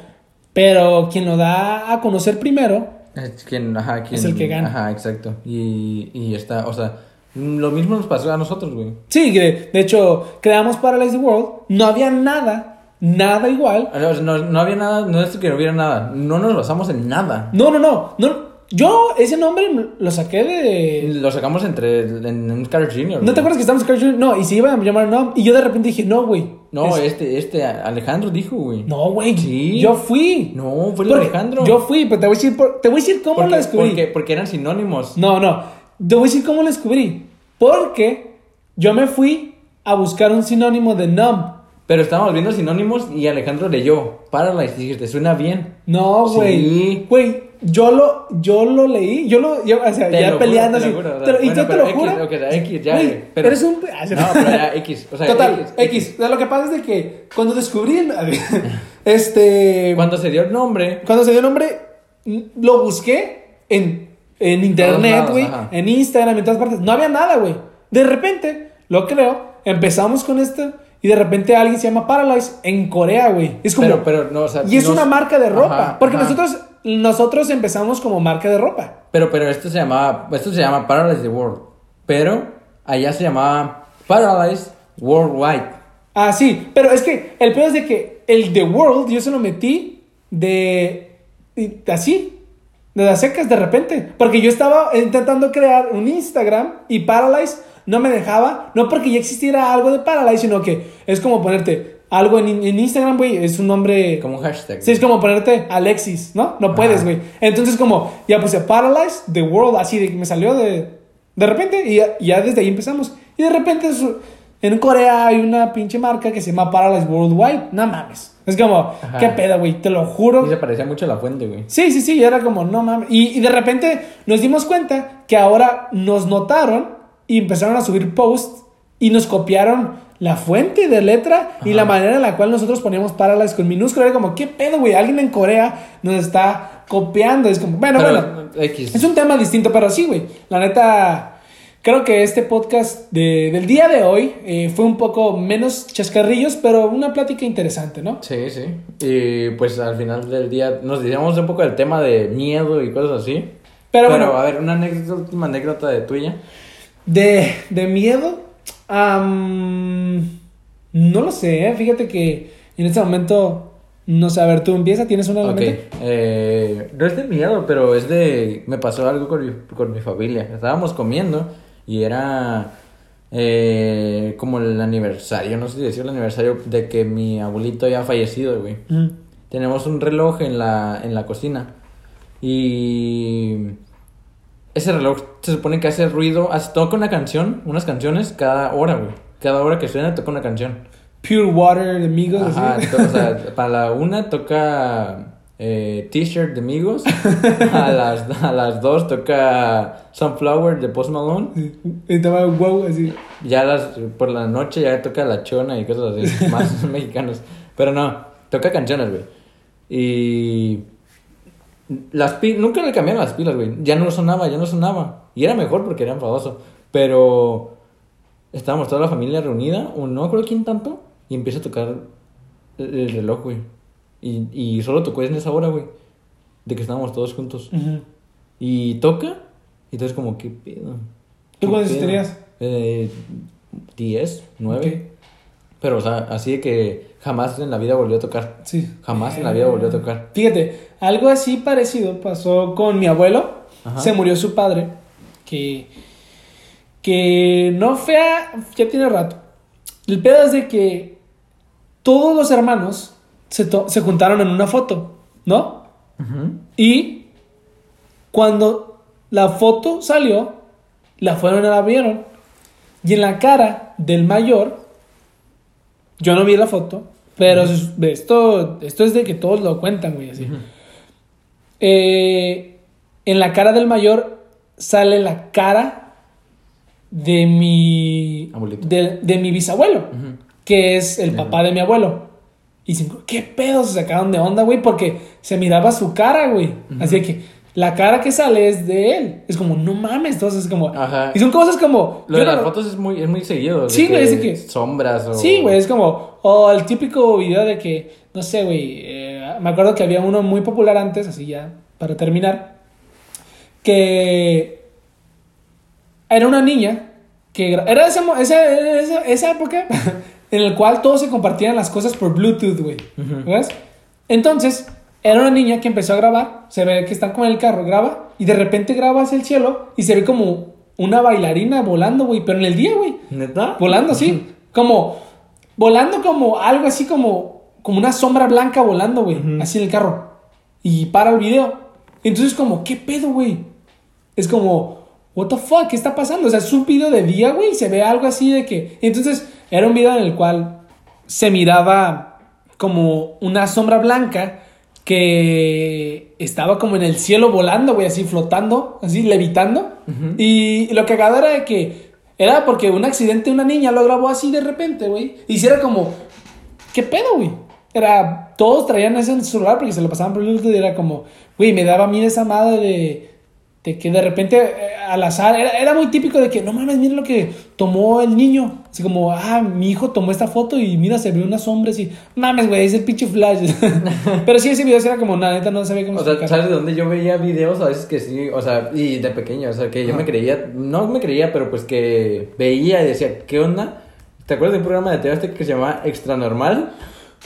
pero quien lo da a conocer primero, Es quien, ajá, quien, Es el que gana. Ajá, exacto. Y, y está, o sea, lo mismo nos pasó a nosotros, güey. Sí, que de hecho creamos Paralyze the World, no había nada, nada igual. O sea, No, no había nada, no es que no hubiera nada, no nos basamos en nada. No, no, no, no. Yo ese nombre lo saqué de... Lo sacamos entre, en un Scar Junior. ¿No te acuerdas que estábamos en Crash Junior? No, y se iba a llamar Nom. Y yo de repente dije, no, güey. No, Es- este, este, Alejandro dijo, güey. No, güey. Sí. Yo fui. No, fue el Porque- Alejandro. Yo fui, pero te voy a decir, por- te voy a decir cómo porque, lo descubrí. Porque, porque eran sinónimos. No, no. Te voy a decir cómo lo descubrí. Porque yo me fui a buscar un sinónimo de numb. Pero estábamos viendo sinónimos y Alejandro leyó. Paralyze, dijiste, suena bien. No, güey. Sí. Güey, yo lo, yo lo leí. Yo lo, yo, o sea, Te ya lo peleando juro, así. te lo juro, o sea, Te lo- y yo te lo X, juro. X, ya, pero- eres un. No, pero ya X. O sea, Total, X, Lo que pasa es de que cuando descubrí. el- este. Cuando se dio el nombre, Cuando se dio el nombre, lo busqué en, en internet, güey, en Instagram, en todas partes. No había nada, güey. De repente, lo creo, empezamos con esto y de repente alguien se llama Paralyze en Corea, güey. Es como... pero, pero no, o sea. y es no- una marca de ropa. Ajá, porque ajá. nosotros nosotros empezamos como marca de ropa. Pero, pero esto se llamaba, esto se llama Paralyze the World. Pero allá se llamaba Paralyze Worldwide. Ah, sí, pero es que el peor es de que el The World yo se lo metí de... así, de las secas de repente. Porque yo estaba intentando crear un Instagram y Paralyze no me dejaba. No porque ya existiera algo de Paralyze, sino que es como ponerte algo en, en Instagram, güey, es un nombre... Como un hashtag. Sí, es como ponerte Alexis, ¿no? No puedes, güey. Entonces, como, ya puse Paralyze the World, así de que me salió de, de repente, y ya, ya desde ahí empezamos. Y de repente, en Corea hay una pinche marca que se llama Paralyze Worldwide. No mames. Es como, Ajá. ¿qué pedo, güey? Te lo Y juro. se parecía mucho a la fuente, güey. Sí, sí, sí, y era como, no mames. Y, y de repente nos dimos cuenta que ahora nos notaron y empezaron a subir posts y nos copiaron la fuente de letra y la manera en la cual nosotros poníamos Paralyze con minúscula. Era como, ¿qué pedo, güey? Alguien en Corea nos está copiando. Es como, bueno, Pero, bueno. X. Es un tema distinto, pero sí, güey. La neta, creo que este podcast de- del día de hoy eh, fue un poco menos chascarrillos, pero una plática interesante, ¿no? Sí, sí. Y pues al final del día nos decíamos un poco del tema de miedo y cosas así. Pero, Pero, bueno, a ver, una anécdota, última anécdota de tuya. De, de miedo, no lo sé, ¿eh? fíjate que en este momento, no sé, a ver, tú empieza, ¿tienes una en la Ok. mente? Eh, no es de miedo, pero es de... Me pasó algo con mi, con mi familia. Estábamos comiendo y era eh, como el aniversario, no sé si decir el aniversario de que mi abuelito ya ha fallecido, güey. Mm. Tenemos un reloj en la, en la cocina. Y ese reloj se supone que hace ruido, hace, toca una canción, unas canciones cada hora, güey. Cada hora que suena toca una canción. Pure Water de amigos. Ajá, o sea, para la una toca eh, T-shirt de amigos. A las, a las dos toca Sunflower de Post Malone. Y te va wow, así. Ya las, por la noche ya toca la chona y cosas así, más mexicanos. Pero no, toca canciones, güey. Y las pi- nunca le cambiaron las pilas, güey. Ya no sonaba, ya no sonaba. Y era mejor porque era enfadoso. Pero estábamos toda la familia reunida, o no acuerdo quién tanto, y empieza a tocar el, el reloj, güey. Y, y solo tocó en esa hora, güey. De que estábamos todos juntos. Y toca, y entonces como, ¿qué pedo? ¿Tú ¿Qué cuántos tenías? Eh, 10, 9. Ok. Pero, o sea, así de que jamás en la vida volvió a tocar. Sí. Jamás en la vida volvió a tocar. Fíjate, algo así parecido pasó con mi abuelo. Ajá. Se murió su padre, que, que no fue, a- ya tiene rato. El pedo es de que todos los hermanos se, to- se juntaron en una foto, ¿no? Y cuando la foto salió, la fueron y la vieron. Y en la cara del mayor, yo no vi la foto, pero es- esto, esto es de que todos lo cuentan, güey, así. Eh, en la cara del mayor sale la cara de mi, Abuelito. de, de mi bisabuelo, que es el papá de mi abuelo. Y dicen, ¿qué pedo se sacaron de onda, güey? Porque se miraba su cara, güey. Así que la cara que sale es de él. Es como, no mames, entonces es como... Ajá. Y son cosas como... Lo de no las fotos es muy, es muy seguido. Sí, güey, es que- Sombras o... Sí, güey, es como, o el típico video de que, no sé, güey, eh, me acuerdo que había uno muy popular antes, así ya, para terminar, que era una niña, que era esa, esa, esa, esa época en el cual todos se compartían las cosas por Bluetooth, güey, Ujú. ¿ves? Entonces, era una niña que empezó a grabar, se ve que están con el carro, graba, y de repente graba hacia el cielo y se ve como una bailarina volando, güey, pero en el día, güey. ¿Neta? Volando así, como volando como algo así como como una sombra blanca volando, güey, Ujú. así en el carro. Y para el video. Entonces como, ¿qué pedo, güey? Es como, what the fuck, ¿qué está pasando? O sea, es un video de día, güey, se ve algo así de que entonces era un video en el cual se miraba como una sombra blanca que estaba como en el cielo volando, güey, así flotando, así levitando. Y lo cagado era de que era porque un accidente, una niña lo grabó así de repente, güey. Y si era como, ¿qué pedo, güey? Era, todos traían ese en su celular porque se lo pasaban por Bluetooth y era como, güey, me daba a mí esa madre de, de que de repente eh, al azar, era, era muy típico de que, no mames, mira lo que tomó el niño. Así como, ah, mi hijo tomó esta foto y mira, se vio una sombra así. Mames, güey, es el pinche flash. Pero sí, ese video sí era como, nada, neta, no sabía cómo O sea, explicar. ¿sabes de dónde yo veía videos a veces que sí? O sea, y de pequeño, o sea, que yo Ajá. me creía, no me creía, pero pues que veía y decía, ¿qué onda? ¿Te acuerdas de un programa de TV Azteca que se llamaba Extra Normal?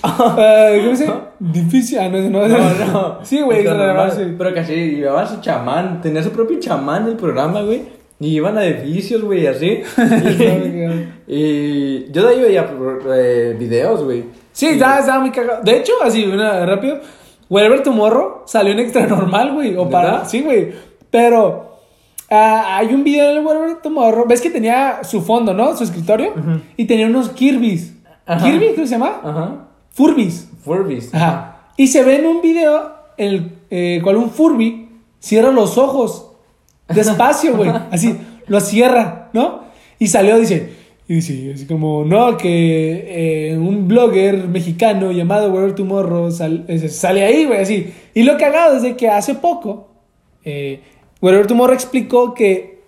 Ah, ¿Cómo se llama? Difícil, ah, no, no, No, no. Sí, güey. Pero así, llevaba su chamán, tenía su propio chamán el programa, güey. Y iban a edificios, güey, así. y, y yo de ahí veía eh, videos, güey. Sí, estaba, estaba muy cagado. De hecho, así, una rápido. Wherever Tomorrow salió en extra normal, güey. O para. Sí, güey. Pero. ah, hay un video en Wherever Tomorrow. ¿Ves que tenía su fondo, no? Su escritorio. Y tenía unos Kirby's. Ajá. ¿Kirby? ¿Cómo se llama? Ajá. Furbies. Furbies. Ajá. Y se ve en un video en el eh, cual un Furby cierra los ojos despacio, güey. Así, lo cierra, ¿no? Y salió, dice, y dice, así como, no, que eh, un blogger mexicano llamado Where Tomorrow sal- sale ahí, güey, así. Y lo cagado es de que hace poco, eh, Wherever Tomorrow explicó que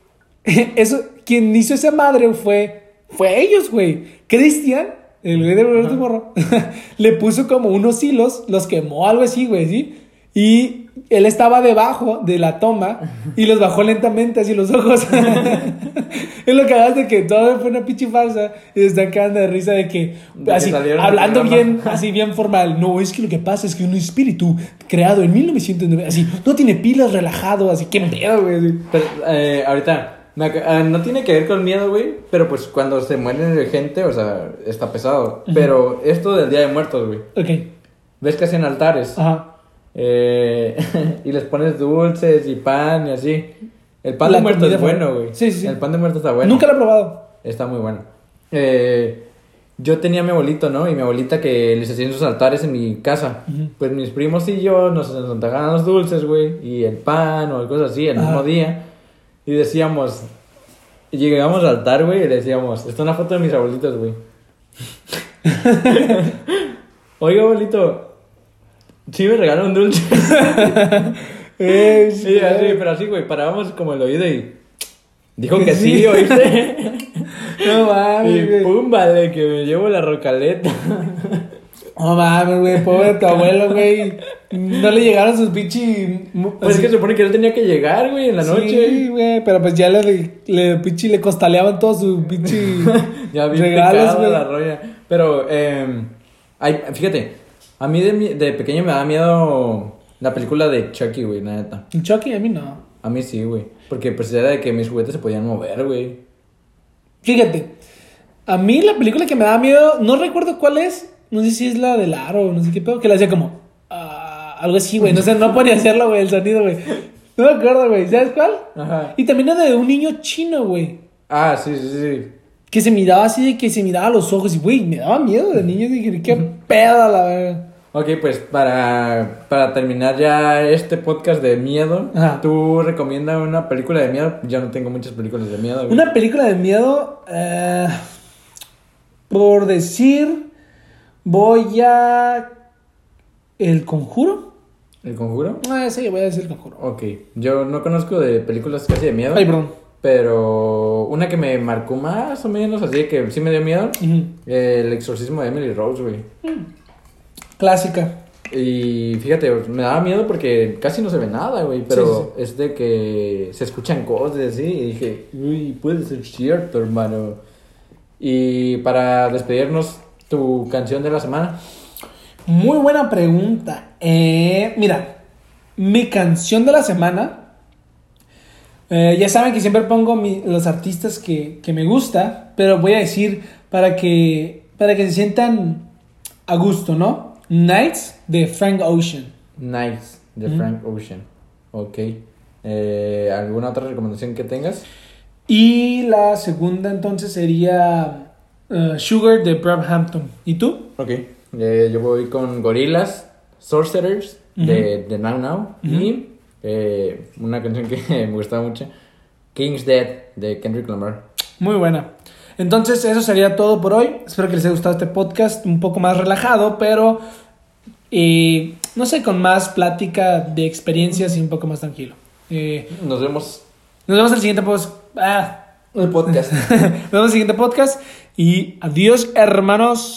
eso, quien hizo esa madre fue, fue ellos, güey. Cristian, el güey de Roberto Morro, le puso como unos hilos, los quemó, algo así, güey, ¿sí? Y él estaba debajo de la toma y los bajó lentamente así los ojos. es lo que hagas de que todo fue una pinche farsa y se están quedando de risa de que, De así, hablando bien, así bien formal. No, es que lo que pasa es que un espíritu creado en 1990, así, no tiene pilas relajado, así, qué pedo, güey. Pero, eh, ahorita, ah, no tiene que ver con miedo, güey, pero pues cuando se muere gente, o sea, está pesado. Pero esto del Día de Muertos, güey, Ok, ves que hacen altares ajá. eh, y les pones dulces y pan y así. El pan La de muerto es bueno, güey. Sí, sí, sí. El pan de muerto está bueno. Nunca lo he probado. Está muy bueno. Eh, yo tenía a mi abuelito, ¿no? Y mi abuelita que les hacían sus altares en mi casa. Pues mis primos y yo nos, nos entregaban los dulces, güey. Y el pan o cosas así el Ajá. mismo día. Y decíamos... Y llegamos al altar, güey, y decíamos... Esta es una foto de mis abuelitos, güey. Oiga, abuelito. Sí me regaló un dulce. Eh, Sí, así, pero así, güey. Parábamos como el oído y... Dijo Que sí, sí. ¿oíste? No mames, Y pum, vale, que me llevo la rocaleta. No mames, güey, pobre tu abuelo, güey. No le llegaron sus pinche. Pues es que se supone que él tenía que llegar, güey, en la noche. Sí, güey, pero pues ya le, le, pinche, le costaleaban todos sus pinche ya bien regalos, güey. la roya. Pero, eh, fíjate, a mí de, de pequeño me da miedo la película de Chucky, güey, la neta. Chucky, a mí no. A mí sí, güey. Porque pues era de que mis juguetes se podían mover, güey. Fíjate, a mí la película que me da miedo, no recuerdo cuál es. No sé si es la del aro, no sé qué pedo, que la hacía como. ah, algo así, güey. No sé, no podía hacerlo, güey, el sonido, güey. No me acuerdo, güey. ¿Sabes cuál? Ajá. Y también era de un niño chino, güey. Ah, sí, sí, sí. Que se miraba así de que se miraba a los ojos y, güey, me daba miedo de niño. Dije, qué pedo, la verdad. Ok, pues para, para terminar ya este podcast de miedo, Ajá. ¿tú recomiendas una película de miedo? Yo no tengo muchas películas de miedo. güey. Una película de miedo, eh, por decir, voy a... ¿El Conjuro? ¿El conjuro? Ah, sí, voy a decir El Conjuro. Ok, yo no conozco de películas casi de miedo. Ay, perdón. Pero una que me marcó más o menos, así que sí me dio miedo, el exorcismo de Emily Rose, güey. Clásica. Y fíjate, me daba miedo porque casi no se ve nada, güey, pero es de que se escuchan cosas así y dije, uy, puede ser cierto, hermano. Y para despedirnos, tu canción de la semana. Muy buena pregunta. Eh, mira, mi canción de la semana. eh, ya saben que siempre pongo mi- los artistas que, que me gusta, pero voy a decir para que, para que se sientan a gusto, ¿no? Nights de Frank Ocean. Nights de. Frank Ocean. Ok. Eh, ¿Alguna otra recomendación que tengas? Y la segunda entonces sería eh, Sugar de Brampton. ¿Y tú? Ok. Eh, yo voy con Gorillas, Sorcerers de, de Now Now. Y eh, una canción que me gustaba mucho, King's Dead de Kendrick Lamar. Muy buena. Entonces, eso sería todo por hoy. Espero que les haya gustado este podcast un poco más relajado, pero eh, no sé, con más plática de experiencias y un poco más tranquilo. Nos vemos nos vemos en el siguiente post. Ah, el podcast. nos vemos el siguiente podcast y adiós, hermanos.